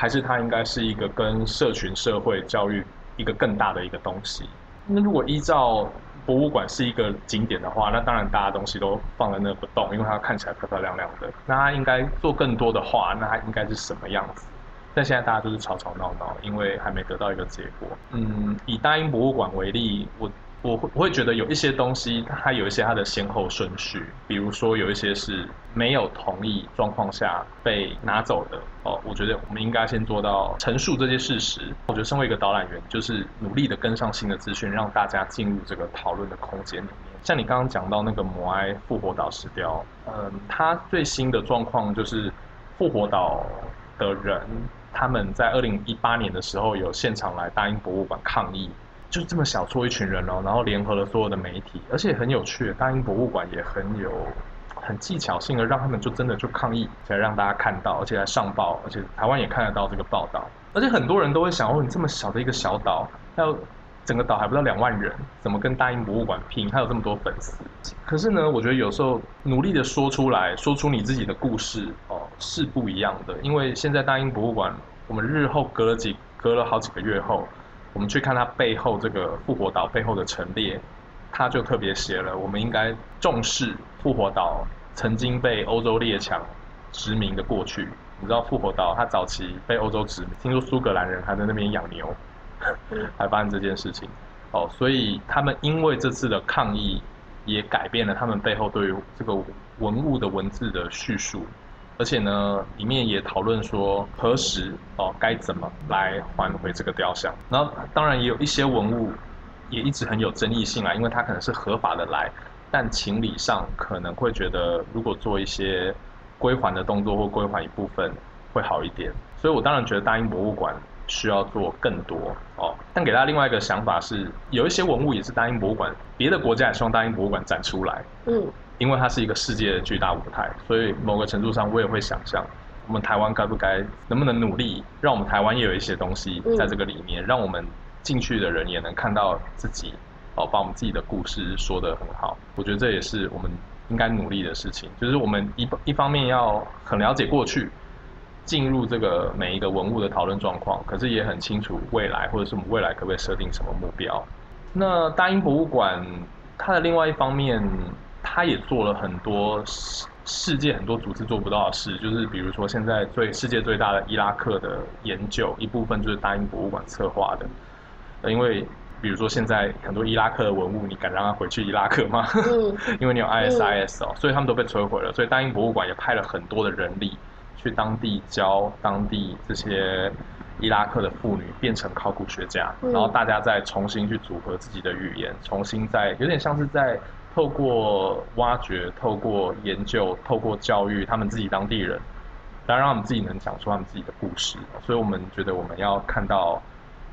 还是它应该是一个跟社群社会教育一个更大的一个东西。那如果依照博物馆是一个景点的话，那当然大家东西都放在那不动，因为它看起来漂漂亮亮的。那它应该做更多的话，那它应该是什么样子？但现在大家都是吵吵闹闹，因为还没得到一个结果。嗯，以大英博物馆为例，我。我会我会觉得有一些东西，它有一些它的先后顺序，比如说有一些是没有同意状况下被拿走的哦。我觉得我们应该先做到陈述这些事实。我觉得身为一个导览员，就是努力的跟上新的资讯，让大家进入这个讨论的空间里面。像你刚刚讲到那个摩埃复活岛石雕，嗯，它最新的状况就是复活岛的人他们在二零一八年的时候有现场来大英博物馆抗议。就这么小撮一群人哦，然后联合了所有的媒体，而且很有趣，大英博物馆也很有很技巧性的让他们就真的就抗议，才让大家看到，而且还上报，而且台湾也看得到这个报道，而且很多人都会想，哦，你这么小的一个小岛，要整个岛还不到两万人，怎么跟大英博物馆拼？还有这么多粉丝？可是呢，我觉得有时候努力的说出来，说出你自己的故事哦，是不一样的，因为现在大英博物馆，我们日后隔了几隔了好几个月后。我们去看它背后这个复活岛背后的陈列，他就特别写了，我们应该重视复活岛曾经被欧洲列强殖民的过去。你知道复活岛它早期被欧洲殖民，听说苏格兰人还在那边养牛，还发生这件事情。哦，所以他们因为这次的抗议，也改变了他们背后对于这个文物的文字的叙述。而且呢，里面也讨论说何时哦该怎么来还回这个雕像。然后当然也有一些文物，也一直很有争议性啊，因为它可能是合法的来，但情理上可能会觉得，如果做一些归还的动作或归还一部分会好一点。所以我当然觉得大英博物馆需要做更多哦。但给大家另外一个想法是，有一些文物也是大英博物馆，别的国家也希望大英博物馆展出来。嗯，因为它是一个世界的巨大舞台，所以某个程度上我也会想象。我们台湾该不该，能不能努力，让我们台湾也有一些东西在这个里面，让我们进去的人也能看到自己，哦，把我们自己的故事说得很好。我觉得这也是我们应该努力的事情，就是我们一一方面要很了解过去，进入这个每一个文物的讨论状况，可是也很清楚未来，或者是我们未来可不可以设定什么目标。那大英博物馆它的另外一方面，它也做了很多。世界很多组织做不到的事，就是比如说现在最世界最大的伊拉克的研究，一部分就是大英博物馆策划的。因为比如说现在很多伊拉克的文物，你敢让他回去伊拉克吗？因为你有 ISIS 哦，所以他们都被摧毁了。所以大英博物馆也派了很多的人力去当地教当地这些伊拉克的妇女变成考古学家，然后大家再重新去组合自己的语言，重新再有点像是在。透过挖掘、透过研究、透过教育，他们自己当地人，来让他们自己能讲出他们自己的故事。所以我们觉得我们要看到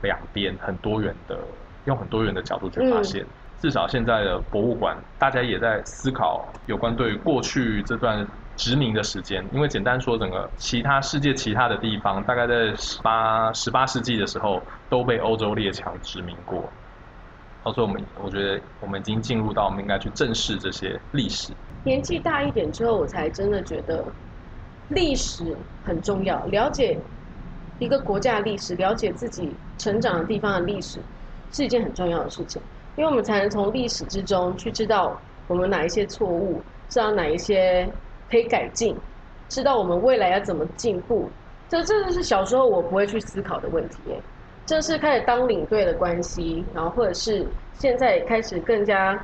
两边很多元的，用很多元的角度去发现。至少现在的博物馆，大家也在思考有关对过去这段殖民的时间。因为简单说，整个其他世界其他的地方，大概在十八十八世纪的时候，都被欧洲列强殖民过。所以，我们我觉得我们已经进入到我们应该去正视这些历史。年纪大一点之后，我才真的觉得历史很重要。了解一个国家的历史，了解自己成长的地方的历史，是一件很重要的事情。因为我们才能从历史之中去知道我们哪一些错误，知道哪一些可以改进，知道我们未来要怎么进步。这真的是小时候我不会去思考的问题。正式开始当领队的关系，然后或者是现在开始更加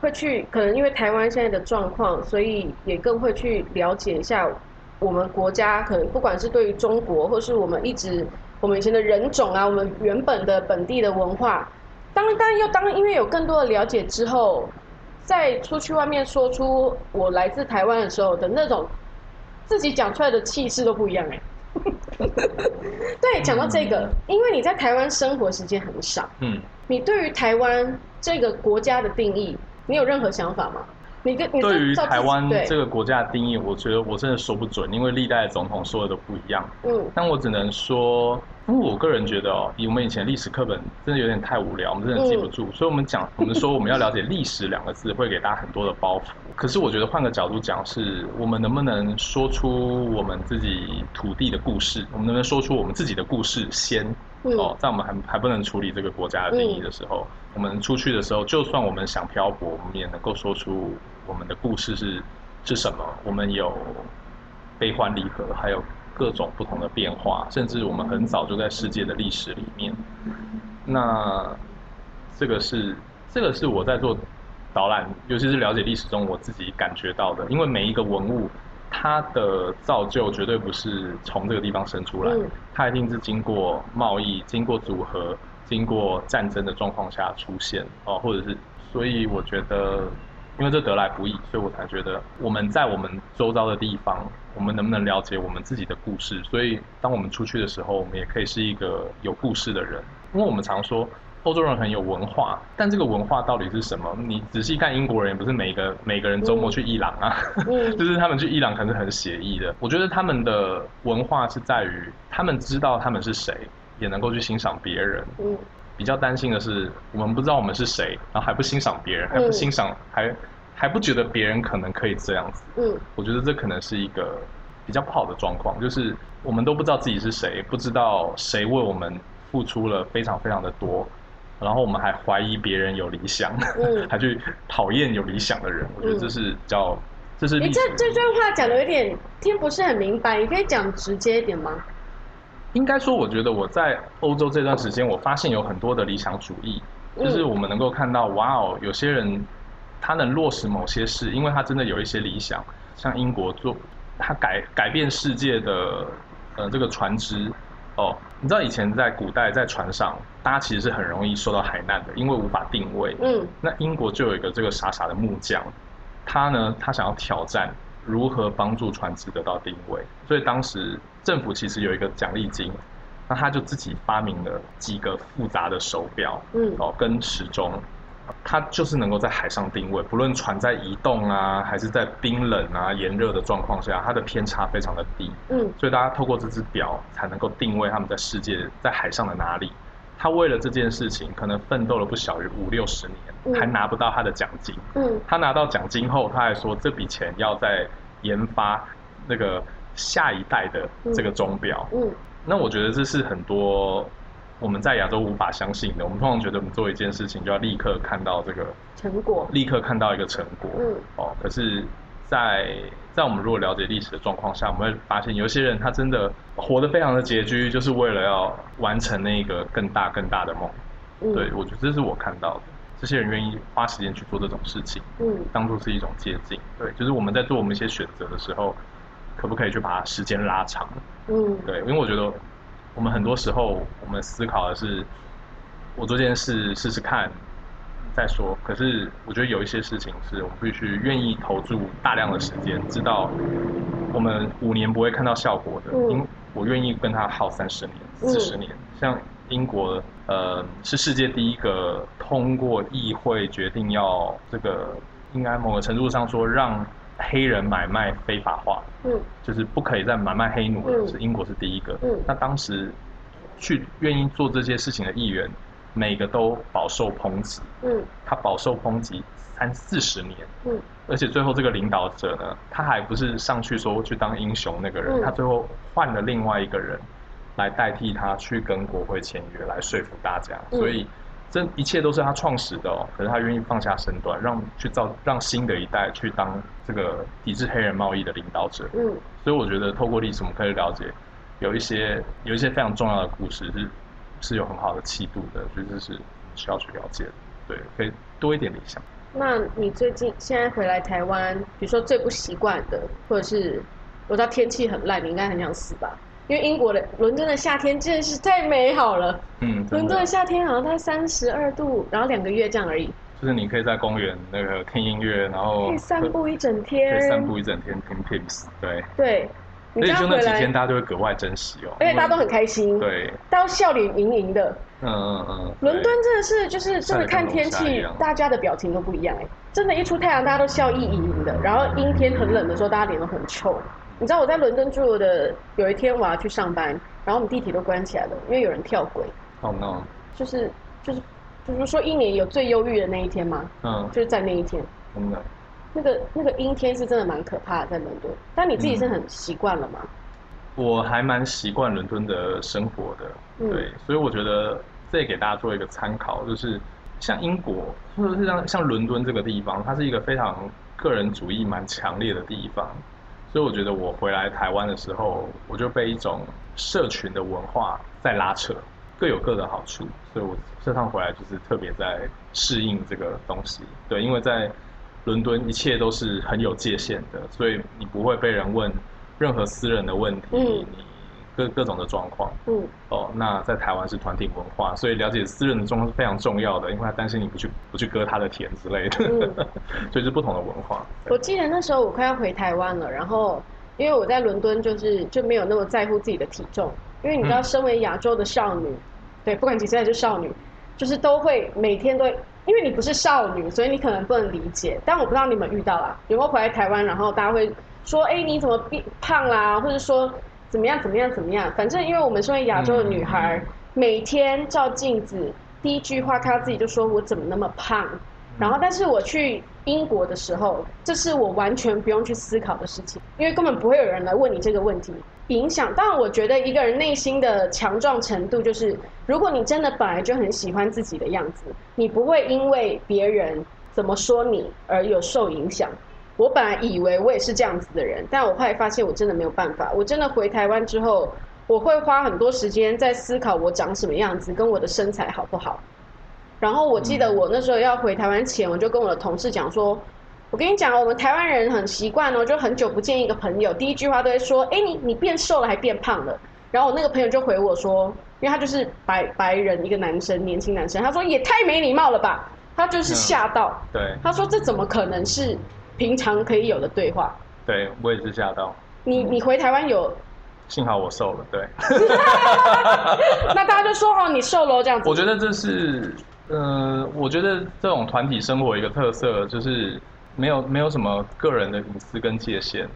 会去，可能因为台湾现在的状况，所以也更会去了解一下我们国家，可能不管是对于中国，或是我们一直我们以前的人种啊，我们原本的本地的文化，当当又当因为有更多的了解之后，再出去外面说出我来自台湾的时候的那种自己讲出来的气势都不一样哎。对，讲到这个，因为你在台湾生活时间很少，嗯，你对于台湾这个国家的定义，你有任何想法吗？你跟对于台湾这个国家的定义，我觉得我真的说不准，因为历代的总统说的都不一样。嗯，但我只能说，因为我个人觉得哦，以我们以前历史课本真的有点太无聊，我们真的记不住，所以我们讲，我们说我们要了解历史两个字，会给大家很多的包袱。可是我觉得换个角度讲，是我们能不能说出我们自己土地的故事？我们能不能说出我们自己的故事先？哦，在我们还还不能处理这个国家的定义的时候，我们出去的时候，就算我们想漂泊，我们也能够说出我们的故事是是什么。我们有悲欢离合，还有各种不同的变化，甚至我们很早就在世界的历史里面。那这个是这个是我在做导览，尤其是了解历史中我自己感觉到的，因为每一个文物。它的造就绝对不是从这个地方生出来，它一定是经过贸易、经过组合、经过战争的状况下出现哦，或者是，所以我觉得，因为这得来不易，所以我才觉得我们在我们周遭的地方，我们能不能了解我们自己的故事？所以当我们出去的时候，我们也可以是一个有故事的人，因为我们常说。欧洲人很有文化，但这个文化到底是什么？你仔细看英国人，也不是每个每个人周末去伊朗啊，就是他们去伊朗可能是很写意的。我觉得他们的文化是在于他们知道他们是谁，也能够去欣赏别人。嗯，比较担心的是我们不知道我们是谁，然后还不欣赏别人，还不欣赏，还还不觉得别人可能可以这样子。嗯，我觉得这可能是一个比较不好的状况，就是我们都不知道自己是谁，不知道谁为我们付出了非常非常的多。然后我们还怀疑别人有理想，还去讨厌有理想的人。我觉得这是叫，这是你这这段话讲的有点听不是很明白，你可以讲直接一点吗？应该说，我觉得我在欧洲这段时间，我发现有很多的理想主义，就是我们能够看到，哇哦，有些人他能落实某些事，因为他真的有一些理想，像英国做他改改变世界的呃这个船只。哦，你知道以前在古代在船上，大家其实是很容易受到海难的，因为无法定位。嗯，那英国就有一个这个傻傻的木匠，他呢，他想要挑战如何帮助船只得到定位，所以当时政府其实有一个奖励金，那他就自己发明了几个复杂的手表，嗯，哦，跟时钟。它就是能够在海上定位，不论船在移动啊，还是在冰冷啊、炎热的状况下，它的偏差非常的低。嗯，所以大家透过这只表才能够定位他们在世界在海上的哪里。他为了这件事情，可能奋斗了不小于五六十年，还拿不到他的奖金。嗯，他拿到奖金后，他还说这笔钱要在研发那个下一代的这个钟表。嗯，那我觉得这是很多。我们在亚洲无法相信的，我们通常觉得我们做一件事情就要立刻看到这个成果，立刻看到一个成果。嗯，哦，可是，在在我们如果了解历史的状况下，我们会发现有些人他真的活得非常的拮据，就是为了要完成那个更大更大的梦。嗯，对我觉得这是我看到的，这些人愿意花时间去做这种事情，嗯，当做是一种接近。对，就是我们在做我们一些选择的时候，可不可以去把时间拉长？嗯，对，因为我觉得。我们很多时候，我们思考的是，我做这件事试试看再说。可是，我觉得有一些事情是我们必须愿意投注大量的时间，知道我们五年不会看到效果的。因我愿意跟他耗三十年、四十年。像英国，呃，是世界第一个通过议会决定要这个，应该某个程度上说让。黑人买卖非法化，嗯，就是不可以再买卖黑奴了。是英国是第一个。嗯，那当时去愿意做这些事情的议员，每个都饱受抨击。嗯，他饱受抨击三四十年。嗯，而且最后这个领导者呢，他还不是上去说去当英雄那个人，他最后换了另外一个人来代替他去跟国会签约，来说服大家。所以。这一切都是他创始的哦，可是他愿意放下身段，让去造让新的一代去当这个抵制黑人贸易的领导者。嗯，所以我觉得透过历史，我们可以了解有一些有一些非常重要的故事是是有很好的气度的，觉得这是需要去了解的。对，可以多一点理想。那你最近现在回来台湾，比如说最不习惯的，或者是我知道天气很烂，你应该很想死吧？因为英国的伦敦的夏天真的是太美好了。嗯，伦敦的夏天好像才三十二度，然后两个月这样而已。就是你可以在公园那个听音乐，然后可以散步一整天，可以散步一整天听 Pips。对对，所以就那几天大家都会格外珍惜哦，而且大家都很开心，对，大家笑脸盈盈的。嗯嗯嗯，伦敦真的是就是真的看天气，大家的表情都不一样哎，真的，一出太阳大家都笑意盈盈的，然后阴天很冷的时候，大家脸都很臭。你知道我在伦敦住的有一天我要去上班，然后我们地铁都关起来了，因为有人跳轨。哦 no！就是就是就是说一年有最忧郁的那一天吗？嗯，就是在那一天。真的。那个那个阴天是真的蛮可怕的，在伦敦。但你自己是很习惯了吗？我还蛮习惯伦敦的生活的，对，所以我觉得这也给大家做一个参考，就是像英国或者是像像伦敦这个地方，它是一个非常个人主义蛮强烈的地方。所以我觉得我回来台湾的时候，我就被一种社群的文化在拉扯，各有各的好处。所以我这趟回来就是特别在适应这个东西。对，因为在伦敦一切都是很有界限的，所以你不会被人问任何私人的问题。你。各各种的状况，嗯，哦，那在台湾是团体文化，所以了解私人的状况是非常重要的，因为他担心你不去不去割他的田之类的，所以是不同的文化。我记得那时候我快要回台湾了，然后因为我在伦敦就是就没有那么在乎自己的体重，因为你知道，身为亚洲的少女，对，不管几岁还是少女，就是都会每天都，因为你不是少女，所以你可能不能理解。但我不知道你们遇到啦，有没有回来台湾，然后大家会说，哎，你怎么变胖啦，或者说。怎么样？怎么样？怎么样？反正因为我们身为亚洲的女孩，每天照镜子，第一句话看到自己就说：“我怎么那么胖？”然后，但是我去英国的时候，这是我完全不用去思考的事情，因为根本不会有人来问你这个问题。影响，当然，我觉得一个人内心的强壮程度，就是如果你真的本来就很喜欢自己的样子，你不会因为别人怎么说你而有受影响。我本来以为我也是这样子的人，但我后来发现我真的没有办法。我真的回台湾之后，我会花很多时间在思考我长什么样子，跟我的身材好不好。然后我记得我那时候要回台湾前，我就跟我的同事讲说：“我跟你讲，我们台湾人很习惯哦，就很久不见一个朋友，第一句话都会说：‘哎，你你变瘦了还变胖了？’然后我那个朋友就回我说，因为他就是白白人一个男生，年轻男生，他说也太没礼貌了吧，他就是吓到，对，他说这怎么可能是平常可以有的对话？对我也是吓到。你你回台湾有？幸好我瘦了，对。那大家就说哦，你瘦了这样子。我觉得这是，呃，我觉得这种团体生活一个特色就是没有没有什么个人的隐私跟界限。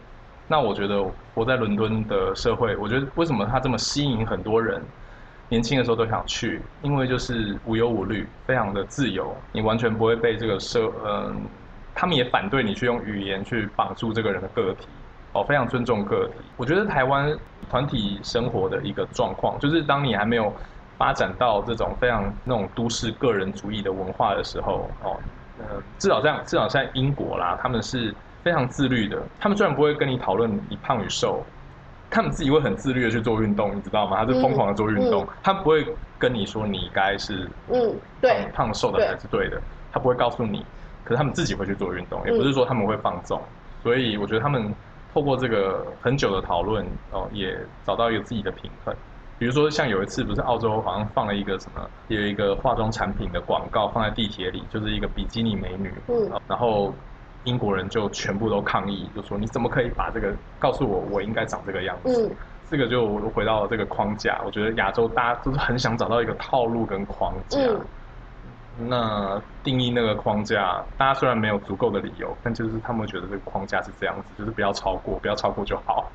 那我觉得我在伦敦的社会，我觉得为什么它这么吸引很多人，年轻的时候都想去，因为就是无忧无虑，非常的自由，你完全不会被这个社，嗯，他们也反对你去用语言去绑住这个人的个体，哦，非常尊重个体。我觉得台湾团体生活的一个状况，就是当你还没有发展到这种非常那种都市个人主义的文化的时候，哦，呃，至少这样，至少在英国啦，他们是。非常自律的，他们虽然不会跟你讨论你胖与瘦，他们自己会很自律的去做运动，你知道吗？他是疯狂的做运动，他不会跟你说你该是嗯对胖瘦的才是对的，他不会告诉你，可是他们自己会去做运动，也不是说他们会放纵，所以我觉得他们透过这个很久的讨论哦，也找到一个自己的平衡。比如说像有一次不是澳洲好像放了一个什么，有一个化妆产品的广告放在地铁里，就是一个比基尼美女，嗯，然后。英国人就全部都抗议，就说你怎么可以把这个告诉我，我应该长这个样子？嗯，这个就回到了这个框架。我觉得亚洲大家都是很想找到一个套路跟框架。嗯，那定义那个框架，大家虽然没有足够的理由，但就是他们觉得这个框架是这样子，就是不要超过，不要超过就好。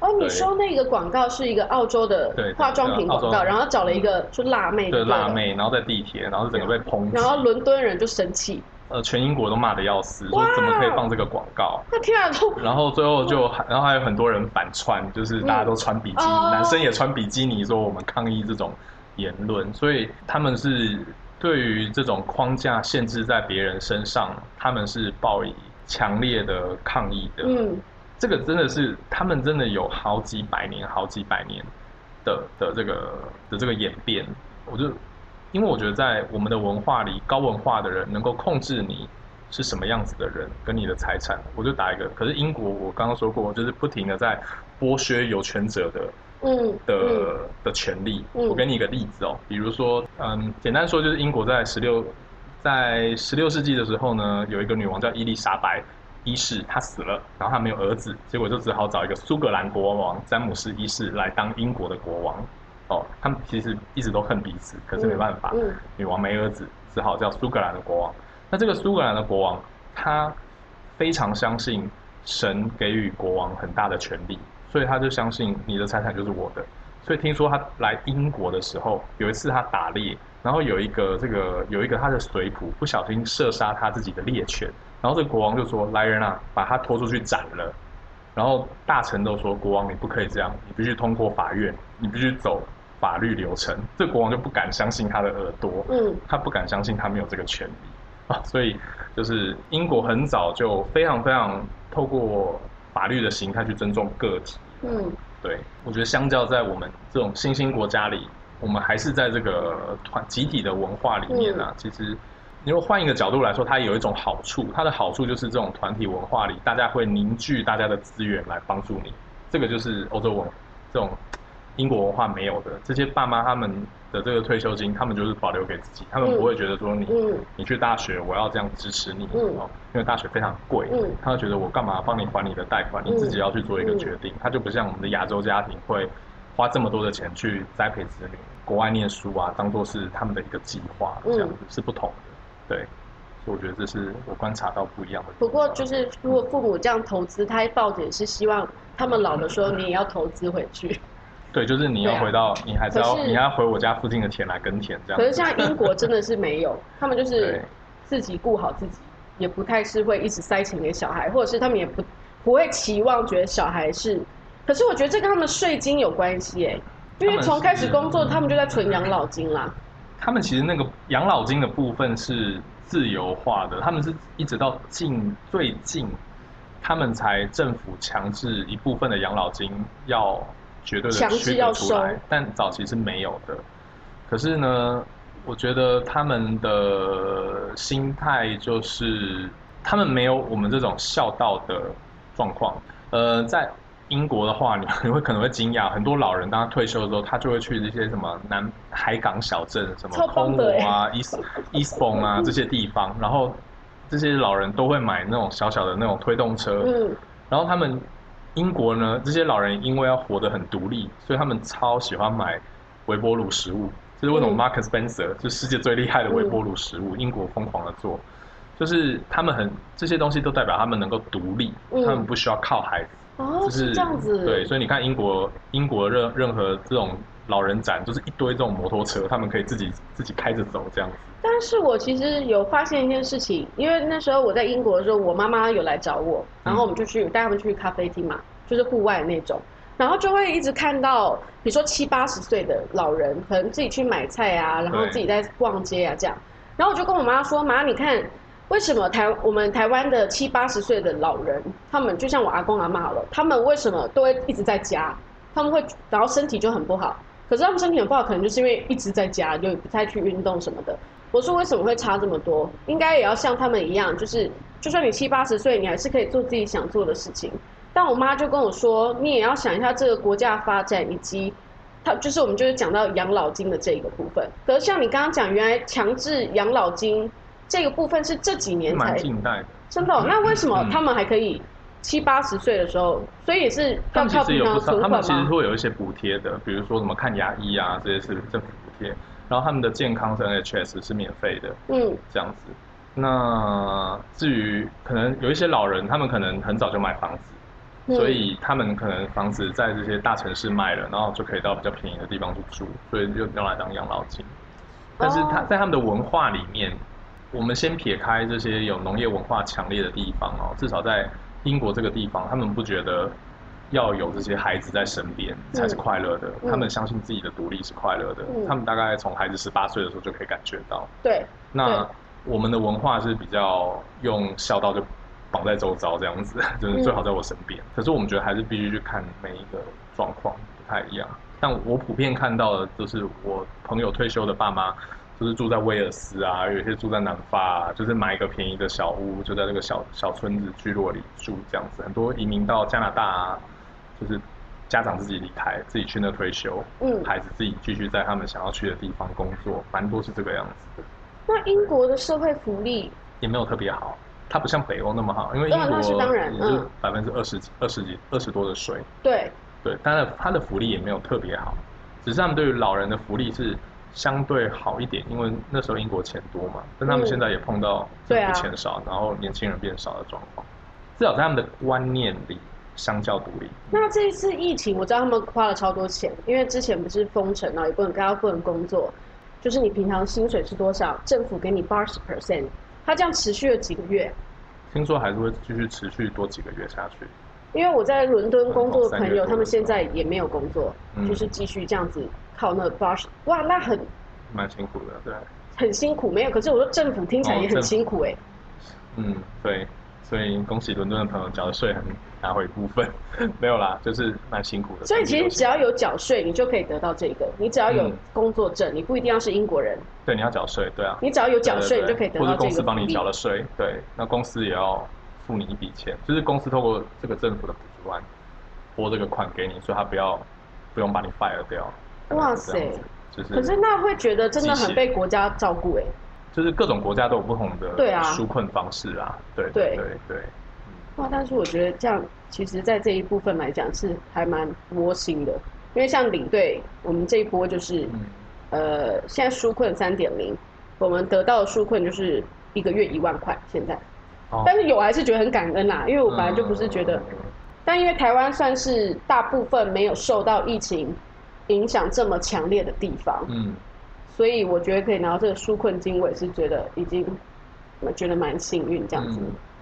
哦，你说那个广告是一个澳洲的化妆品广告，然后找了一个就辣妹，对辣妹，然后在地铁，然后整个被抨击，然后伦敦人就生气。呃，全英国都骂的要死，说怎么可以放这个广告？那天啊，然后最后就，然后还有很多人反串，就是大家都穿比基尼，男生也穿比基尼，说我们抗议这种言论。所以他们是对于这种框架限制在别人身上，他们是抱以强烈的抗议的。嗯，这个真的是他们真的有好几百年、好几百年的的这个的这个演变，我就。因为我觉得在我们的文化里，高文化的人能够控制你是什么样子的人，跟你的财产，我就打一个。可是英国，我刚刚说过，就是不停的在剥削有权者的，嗯，的的权利。我给你一个例子哦，比如说，嗯，简单说就是英国在十六在十六世纪的时候呢，有一个女王叫伊丽莎白一世，她死了，然后她没有儿子，结果就只好找一个苏格兰国王詹姆斯一世来当英国的国王。哦，他们其实一直都恨彼此，可是没办法，女王没儿子，只好叫苏格兰的国王。那这个苏格兰的国王，他非常相信神给予国王很大的权利，所以他就相信你的财产就是我的。所以听说他来英国的时候，有一次他打猎，然后有一个这个有一个他的随仆不小心射杀他自己的猎犬，然后这个国王就说：“来人啊，把他拖出去斩了。”然后大臣都说：“国王你不可以这样，你必须通过法院，你必须走。”法律流程，这国王就不敢相信他的耳朵，嗯，他不敢相信他没有这个权利啊，所以就是英国很早就非常非常透过法律的形态去尊重个体，嗯，对，我觉得相较在我们这种新兴国家里，我们还是在这个团集体的文化里面啊，其实你如果换一个角度来说，它有一种好处，它的好处就是这种团体文化里，大家会凝聚大家的资源来帮助你，这个就是欧洲文这种。英国文化没有的这些爸妈他们的这个退休金，他们就是保留给自己，他们不会觉得说你你去大学我要这样支持你哦，因为大学非常贵，他会觉得我干嘛帮你还你的贷款，你自己要去做一个决定，他就不像我们的亚洲家庭会花这么多的钱去栽培子女国外念书啊，当做是他们的一个计划，这样子是不同的，对，所以我觉得这是我观察到不一样的。不过就是如果父母这样投资，他抱着也是希望他们老的时候你也要投资回去。对，就是你要回到，你还是要，你要回我家附近的田来耕田这样。可是像英国真的是没有，他们就是自己顾好自己，也不太是会一直塞钱给小孩，或者是他们也不不会期望觉得小孩是。可是我觉得这跟他们税金有关系哎，因为从开始工作，他们就在存养老金啦。他们其实那个养老金的部分是自由化的，他们是一直到近最近，他们才政府强制一部分的养老金要。绝对的区隔出来，但早期是没有的。可是呢，我觉得他们的心态就是，他们没有我们这种孝道的状况。呃，在英国的话，你 你会可能会惊讶，很多老人当他退休的时候，他就会去这些什么南海港小镇，什么空罗啊、East Eastbourne 啊这些地方，然后这些老人都会买那种小小的那种推动车，嗯，然后他们英国呢，这些老人因为要活得很独立，所以他们超喜欢买微波炉食物，就是为什么 Marcus Spencer 就世界最厉害的微波炉食物，英国疯狂的做，就是他们很这些东西都代表他们能够独立，他们不需要靠孩子。哦，是这样子。对，所以你看英国，英国任任何这种老人展，就是一堆这种摩托车，他们可以自己自己开着走这样子。但是我其实有发现一件事情，因为那时候我在英国的时候，我妈妈有来找我，然后我们就去带他们去咖啡厅嘛，就是户外那种，然后就会一直看到，比如说七八十岁的老人，可能自己去买菜啊，然后自己在逛街啊这样，然后我就跟我妈说，妈，你看。为什么台我们台湾的七八十岁的老人，他们就像我阿公阿妈了，他们为什么都会一直在家？他们会然后身体就很不好，可是他们身体很不好，可能就是因为一直在家，就不太去运动什么的。我说为什么会差这么多？应该也要像他们一样，就是就算你七八十岁，你还是可以做自己想做的事情。但我妈就跟我说，你也要想一下这个国家发展以及他就是我们就是讲到养老金的这一个部分。可是像你刚刚讲，原来强制养老金。这个部分是这几年才近代的，真的？那为什么他们还可以七八十岁的时候？所以也是要靠平常存款他们其实会有一些补贴的，比如说什么看牙医啊，这些是政府补贴。然后他们的健康是 NHS 是免费的，嗯，这样子。那至于可能有一些老人，他们可能很早就买房子，所以他们可能房子在这些大城市卖了，然后就可以到比较便宜的地方去住，所以就用来当养老金。但是他在他们的文化里面。我们先撇开这些有农业文化强烈的地方哦，至少在英国这个地方，他们不觉得要有这些孩子在身边才是快乐的。他们相信自己的独立是快乐的。他们大概从孩子十八岁的时候就可以感觉到。对。那我们的文化是比较用孝道就绑在周遭这样子，就是最好在我身边。可是我们觉得还是必须去看每一个状况不太一样。但我普遍看到的就是我朋友退休的爸妈。就是住在威尔斯啊，有些住在南法，就是买一个便宜的小屋，就在那个小小村子聚落里住这样子。很多移民到加拿大，啊，就是家长自己离开，自己去那退休，嗯，孩子自己继续在他们想要去的地方工作，蛮多是这个样子。那英国的社会福利也没有特别好，它不像北欧那么好，因为英国是当然，嗯，百分之二十几、二十几、二十多的税，对对，但是它的福利也没有特别好，只是他们对于老人的福利是。相对好一点，因为那时候英国钱多嘛，但他们现在也碰到政府钱少，然后年轻人变少的状况。至少在他们的观念里，相较独立。那这一次疫情，我知道他们花了超多钱，因为之前不是封城啊，也不能大家不能工作，就是你平常薪水是多少，政府给你八十 percent，他这样持续了几个月。听说还是会继续持续多几个月下去。因为我在伦敦工作的朋友，他们现在也没有工作，就是继续这样子。靠那八十哇，那很蛮辛苦的，对，很辛苦。没有，可是我说政府听起来也很辛苦哎。嗯，对，所以恭喜伦敦的朋友缴的税很拿回部分，没有啦，就是蛮辛苦的。所以其实只要有缴税，你就可以得到这个。你只要有工作证，你不一定要是英国人。对，你要缴税，对啊。你只要有缴税，你就可以得到这个。或者公司帮你缴了税，对，那公司也要付你一笔钱，就是公司透过这个政府的补助案拨这个款给你，所以他不要不用把你 fire 掉。哇塞！就是，可是那会觉得真的很被国家照顾哎。就是各种国家都有不同的对啊纾困方式啊，对对对对。哇，但是我觉得这样，其实，在这一部分来讲是还蛮窝心的，因为像领队，我们这一波就是，呃，现在纾困三点零，我们得到的纾困就是一个月一万块，现在，但是有还是觉得很感恩啦，因为我本来就不是觉得，但因为台湾算是大部分没有受到疫情。影响这么强烈的地方，嗯，所以我觉得可以拿到这个纾困金，我也是觉得已经，我觉得蛮幸运这样子，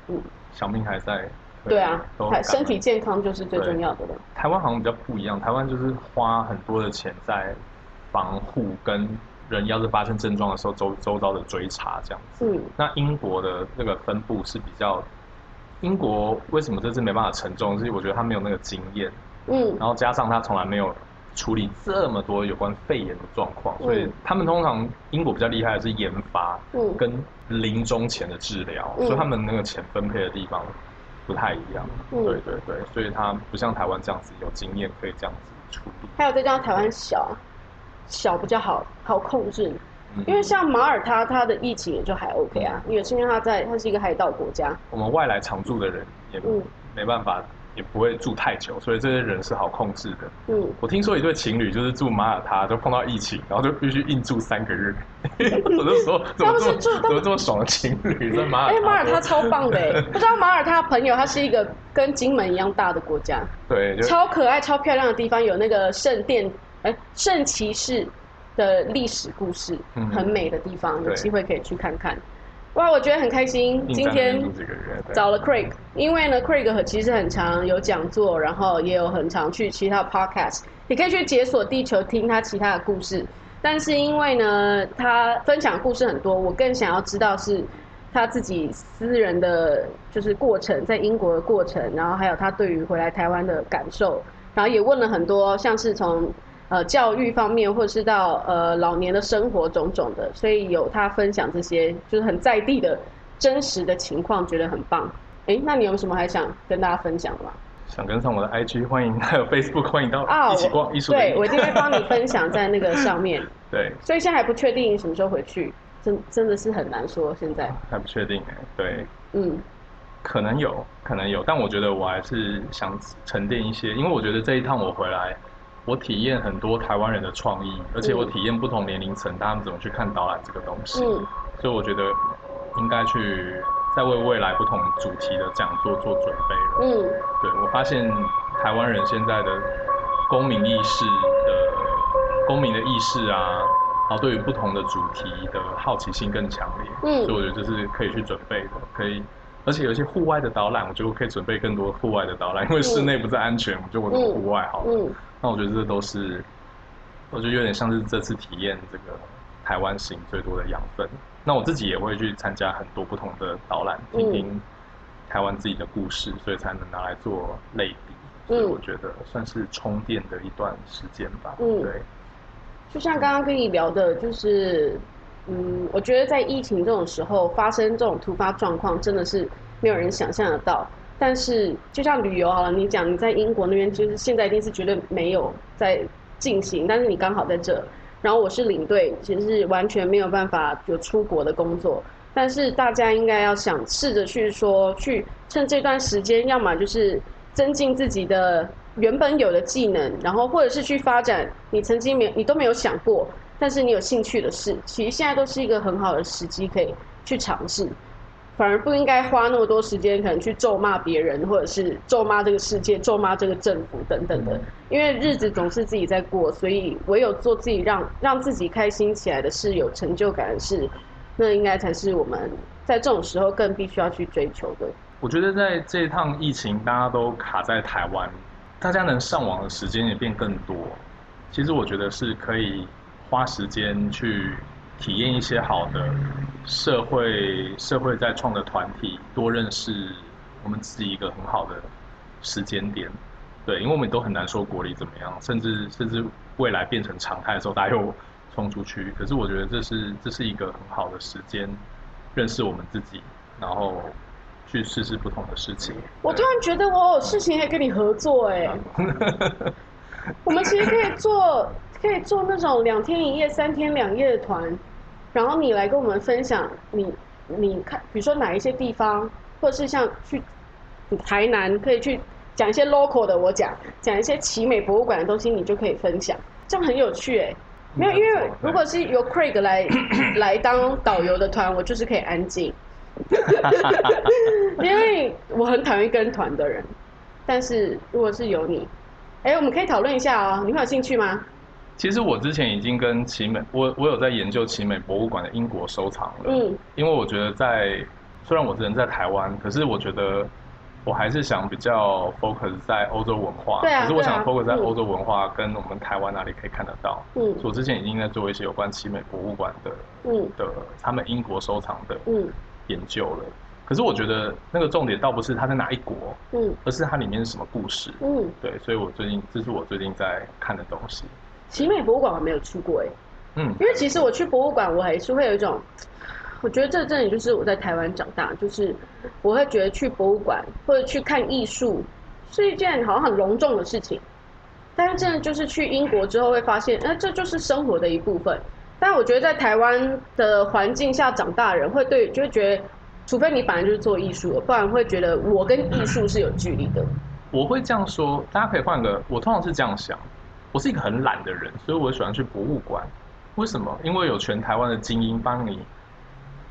嗯，小命还在，对啊，还身体健康就是最重要的了。台湾好像比较不一样，台湾就是花很多的钱在防护跟人要是发生症状的时候周周遭的追查这样子，嗯，那英国的那个分布是比较，英国为什么这次没办法承重？是我觉得他没有那个经验，嗯，然后加上他从来没有。处理这么多有关肺炎的状况，所以他们通常英国比较厉害的是研发跟临终前的治疗，所以他们那个钱分配的地方不太一样。对对对，所以他不像台湾这样子有经验可以这样子处理。还有再加上台湾小，小比较好好控制。因为像马耳他，它的疫情也就还 OK 啊，因为是因为它在它是一个海岛国家。我们外来常住的人也没办法，也不会住太久，所以这些人是好控制的。嗯，我听说一对情侣就是住马耳他，就碰到疫情，然后就必须硬住三个月。我就说怎么这么怎么这么爽的情侣在马耳？哎，马耳他超棒的，不知道马耳他朋友，它是一个跟金门一样大的国家，对，超可爱、超漂亮的地方，有那个圣殿，哎，圣骑士。的历史故事，很美的地方，有机会可以去看看。哇，我觉得很开心，今天找了 Craig，因为呢，Craig 其实很常有讲座，然后也有很常去其他 podcast，你可以去解锁地球听他其他的故事。但是因为呢，他分享故事很多，我更想要知道是他自己私人的就是过程，在英国的过程，然后还有他对于回来台湾的感受，然后也问了很多，像是从。呃，教育方面，或者是到呃老年的生活种种的，所以有他分享这些，就是很在地的真实的情况，觉得很棒。哎，那你有什么还想跟大家分享的吗？想跟上我的 IG，欢迎 还有 Facebook，欢迎到一起逛艺术。对，我一定会帮你分享在那个上面。对，所以现在还不确定什么时候回去，真真的是很难说。现在还不确定哎，对，嗯，可能有可能有，但我觉得我还是想沉淀一些，因为我觉得这一趟我回来。我体验很多台湾人的创意，而且我体验不同年龄层他们怎么去看导览这个东西，所以我觉得应该去再为未来不同主题的讲座做准备了。嗯，对我发现台湾人现在的公民意识的公民的意识啊，然后对于不同的主题的好奇心更强烈。嗯，所以我觉得这是可以去准备的，可以。而且有一些户外的导览，我觉得可以准备更多户外的导览，因为室内不再安全，我就我做户外好了。那我觉得这都是，我觉得有点像是这次体验这个台湾行最多的养分。那我自己也会去参加很多不同的导览，听听台湾自己的故事，所以才能拿来做类比。所以我觉得算是充电的一段时间吧。嗯，对。就像刚刚跟你聊的，就是。嗯，我觉得在疫情这种时候发生这种突发状况，真的是没有人想象得到。但是就像旅游好了，你讲你在英国那边，就是现在一定是绝对没有在进行，但是你刚好在这，然后我是领队，其实是完全没有办法有出国的工作。但是大家应该要想试着去说，去趁这段时间，要么就是增进自己的原本有的技能，然后或者是去发展你曾经没你都没有想过。但是你有兴趣的事，其实现在都是一个很好的时机，可以去尝试。反而不应该花那么多时间，可能去咒骂别人，或者是咒骂这个世界、咒骂这个政府等等的。因为日子总是自己在过，所以唯有做自己让让自己开心起来的事、有成就感的事，那应该才是我们在这种时候更必须要去追求的。我觉得在这一趟疫情，大家都卡在台湾，大家能上网的时间也变更多。其实我觉得是可以。花时间去体验一些好的社会社会在创的团体，多认识我们自己一个很好的时间点。对，因为我们都很难说国力怎么样，甚至甚至未来变成常态的时候，大家又冲出去。可是我觉得这是这是一个很好的时间，认识我们自己，然后去试试不同的事情。我突然觉得我有事情可以跟你合作，哎，我们其实可以做。可以做那种两天一夜、三天两夜的团，然后你来跟我们分享你你看，比如说哪一些地方，或者是像去台南，可以去讲一些 local 的，我讲讲一些奇美博物馆的东西，你就可以分享，这样很有趣哎。没有，因为如果是由 Craig 来来当导游的团，我就是可以安静，因为我很讨厌跟团的人。但是如果是有你，哎，我们可以讨论一下哦，你会有兴趣吗？其实我之前已经跟奇美，我我有在研究奇美博物馆的英国收藏了。嗯，因为我觉得在虽然我人在台湾，可是我觉得我还是想比较 focus 在欧洲文化。对啊。可是我想 focus 在欧洲文化跟我们台湾哪里可以看得到。嗯。我之前已经在做一些有关奇美博物馆的，嗯，的他们英国收藏的，嗯，研究了。可是我觉得那个重点倒不是它在哪一国，嗯，而是它里面是什么故事。嗯。对，所以我最近这是我最近在看的东西。奇美博物馆我没有去过哎，嗯，因为其实我去博物馆，我还是会有一种，我觉得这真的就是我在台湾长大，就是我会觉得去博物馆或者去看艺术是一件好像很隆重的事情，但是真的就是去英国之后会发现，哎，这就是生活的一部分。但我觉得在台湾的环境下长大的人会对，就会觉得，除非你本来就是做艺术的，不然会觉得我跟艺术是有距离的。我会这样说，大家可以换个，我通常是这样想，我是一个很懒的人，所以我喜欢去博物馆。为什么？因为有全台湾的精英帮你，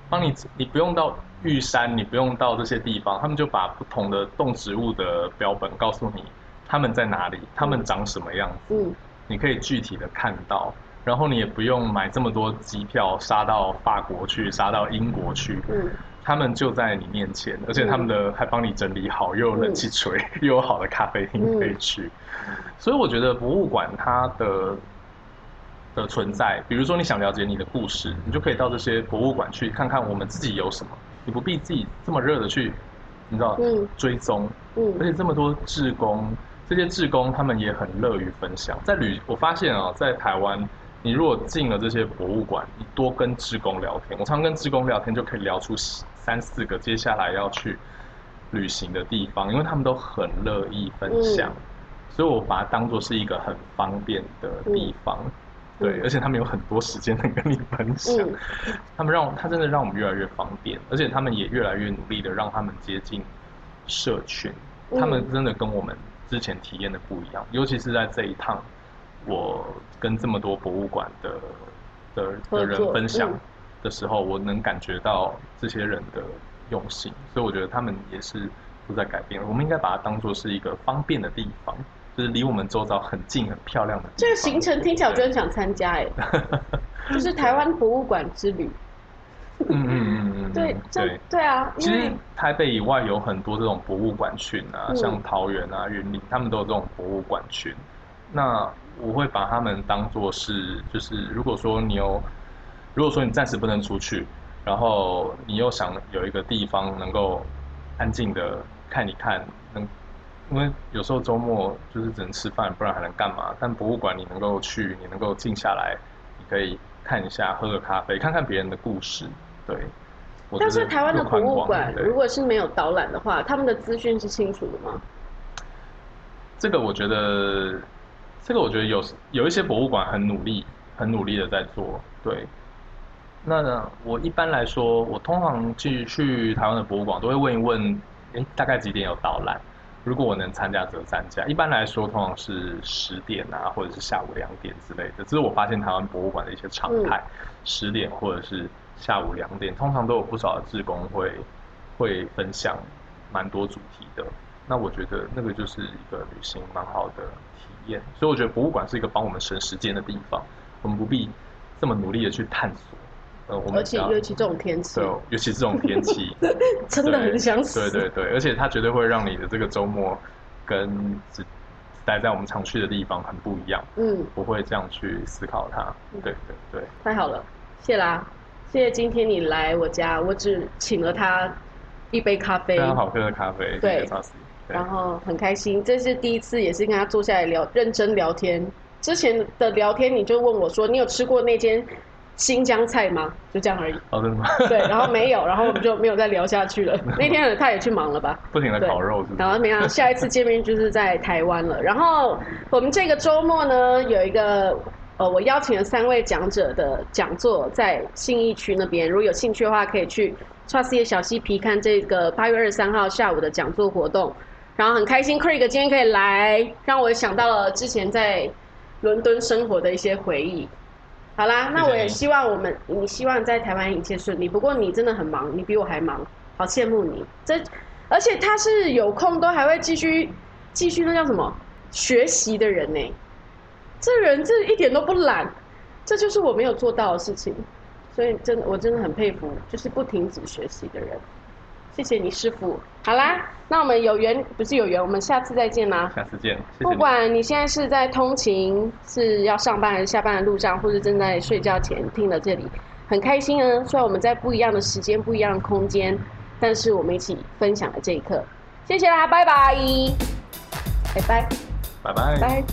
帮你，你不用到玉山，你不用到这些地方，他们就把不同的动植物的标本告诉你，他们在哪里，他们长什么样子，嗯，你可以具体的看到，然后你也不用买这么多机票杀到法国去，杀到英国去，嗯，他们就在你面前，而且他们的还帮你整理好，又有冷气吹，又有好的咖啡厅可以去，所以我觉得博物馆它的。的存在，比如说你想了解你的故事，你就可以到这些博物馆去看看我们自己有什么，你不必自己这么热的去，你知道，追踪，嗯，而且这么多志工，这些志工他们也很乐于分享。在旅，我发现啊，在台湾，你如果进了这些博物馆，你多跟志工聊天，我常跟志工聊天就可以聊出三四个接下来要去旅行的地方，因为他们都很乐意分享，所以我把它当做是一个很方便的地方。对，而且他们有很多时间能跟你分享，他们让他真的让我们越来越方便，而且他们也越来越努力的让他们接近社群，他们真的跟我们之前体验的不一样，尤其是在这一趟，我跟这么多博物馆的的的人分享的时候，我能感觉到这些人的用心，所以我觉得他们也是都在改变，我们应该把它当做是一个方便的地方。就是离我们周遭很近、很漂亮的。这个行程听起来我就很想参加哎，就是台湾博物馆之旅。嗯嗯嗯嗯，对对对啊。其实台北以外有很多这种博物馆群啊，像桃园啊、云林，他们都有这种博物馆群。那我会把他们当做是，就是如果说你有，如果说你暂时不能出去，然后你又想有一个地方能够安静的看一看，能。因为有时候周末就是只能吃饭，不然还能干嘛？但博物馆你能够去，你能够静下来，你可以看一下，喝个咖啡，看看别人的故事。对。但是台湾的博物馆如果是没有导览的话，他们的资讯是清楚的吗？这个我觉得，这个我觉得有有一些博物馆很努力，很努力的在做。对。那我一般来说，我通常去去台湾的博物馆，都会问一问，哎，大概几点有导览？如果我能参加则参加，一般来说通常是十点啊，或者是下午两点之类的。这是我发现台湾博物馆的一些常态，十点或者是下午两点，通常都有不少的志工会会分享蛮多主题的。那我觉得那个就是一个旅行蛮好的体验，所以我觉得博物馆是一个帮我们省时间的地方，我们不必这么努力的去探索。呃，而且尤其这种天气，对，尤其这种天气，真的很想死。对对对，而且它绝对会让你的这个周末跟只待在我们常去的地方很不一样。嗯，不会这样去思考它。对对对，太好了，谢啦，谢谢今天你来我家，我只请了他一杯咖啡，非常好喝的咖啡。对，然后很开心，这是第一次，也是跟他坐下来聊，认真聊天。之前的聊天，你就问我说，你有吃过那间？新疆菜吗？就这样而已。哦，真的吗？对，然后没有，然后我们就没有再聊下去了。那天他也去忙了吧？不停的烤肉。然后没有，下一次见面就是在台湾了。然后我们这个周末呢，有一个呃，我邀请了三位讲者的讲座在信义区那边。如果有兴趣的话，可以去 Trusty 小西皮看这个八月二十三号下午的讲座活动。然后很开心，Craig 今天可以来，让我想到了之前在伦敦生活的一些回忆。好啦，那我也希望我们，你希望在台湾一切顺利。不过你真的很忙，你比我还忙，好羡慕你。这，而且他是有空都还会继续继续那叫什么学习的人呢？这人这一点都不懒，这就是我没有做到的事情。所以真的，我真的很佩服，就是不停止学习的人。谢谢你，师傅。好啦，那我们有缘不是有缘，我们下次再见啦。下次见。不管你现在是在通勤，是要上班还是下班的路上，或者正在睡觉前听了这里，很开心啊！虽然我们在不一样的时间、不一样的空间，但是我们一起分享了这一刻。谢谢啦，拜拜，拜拜，拜 拜，拜。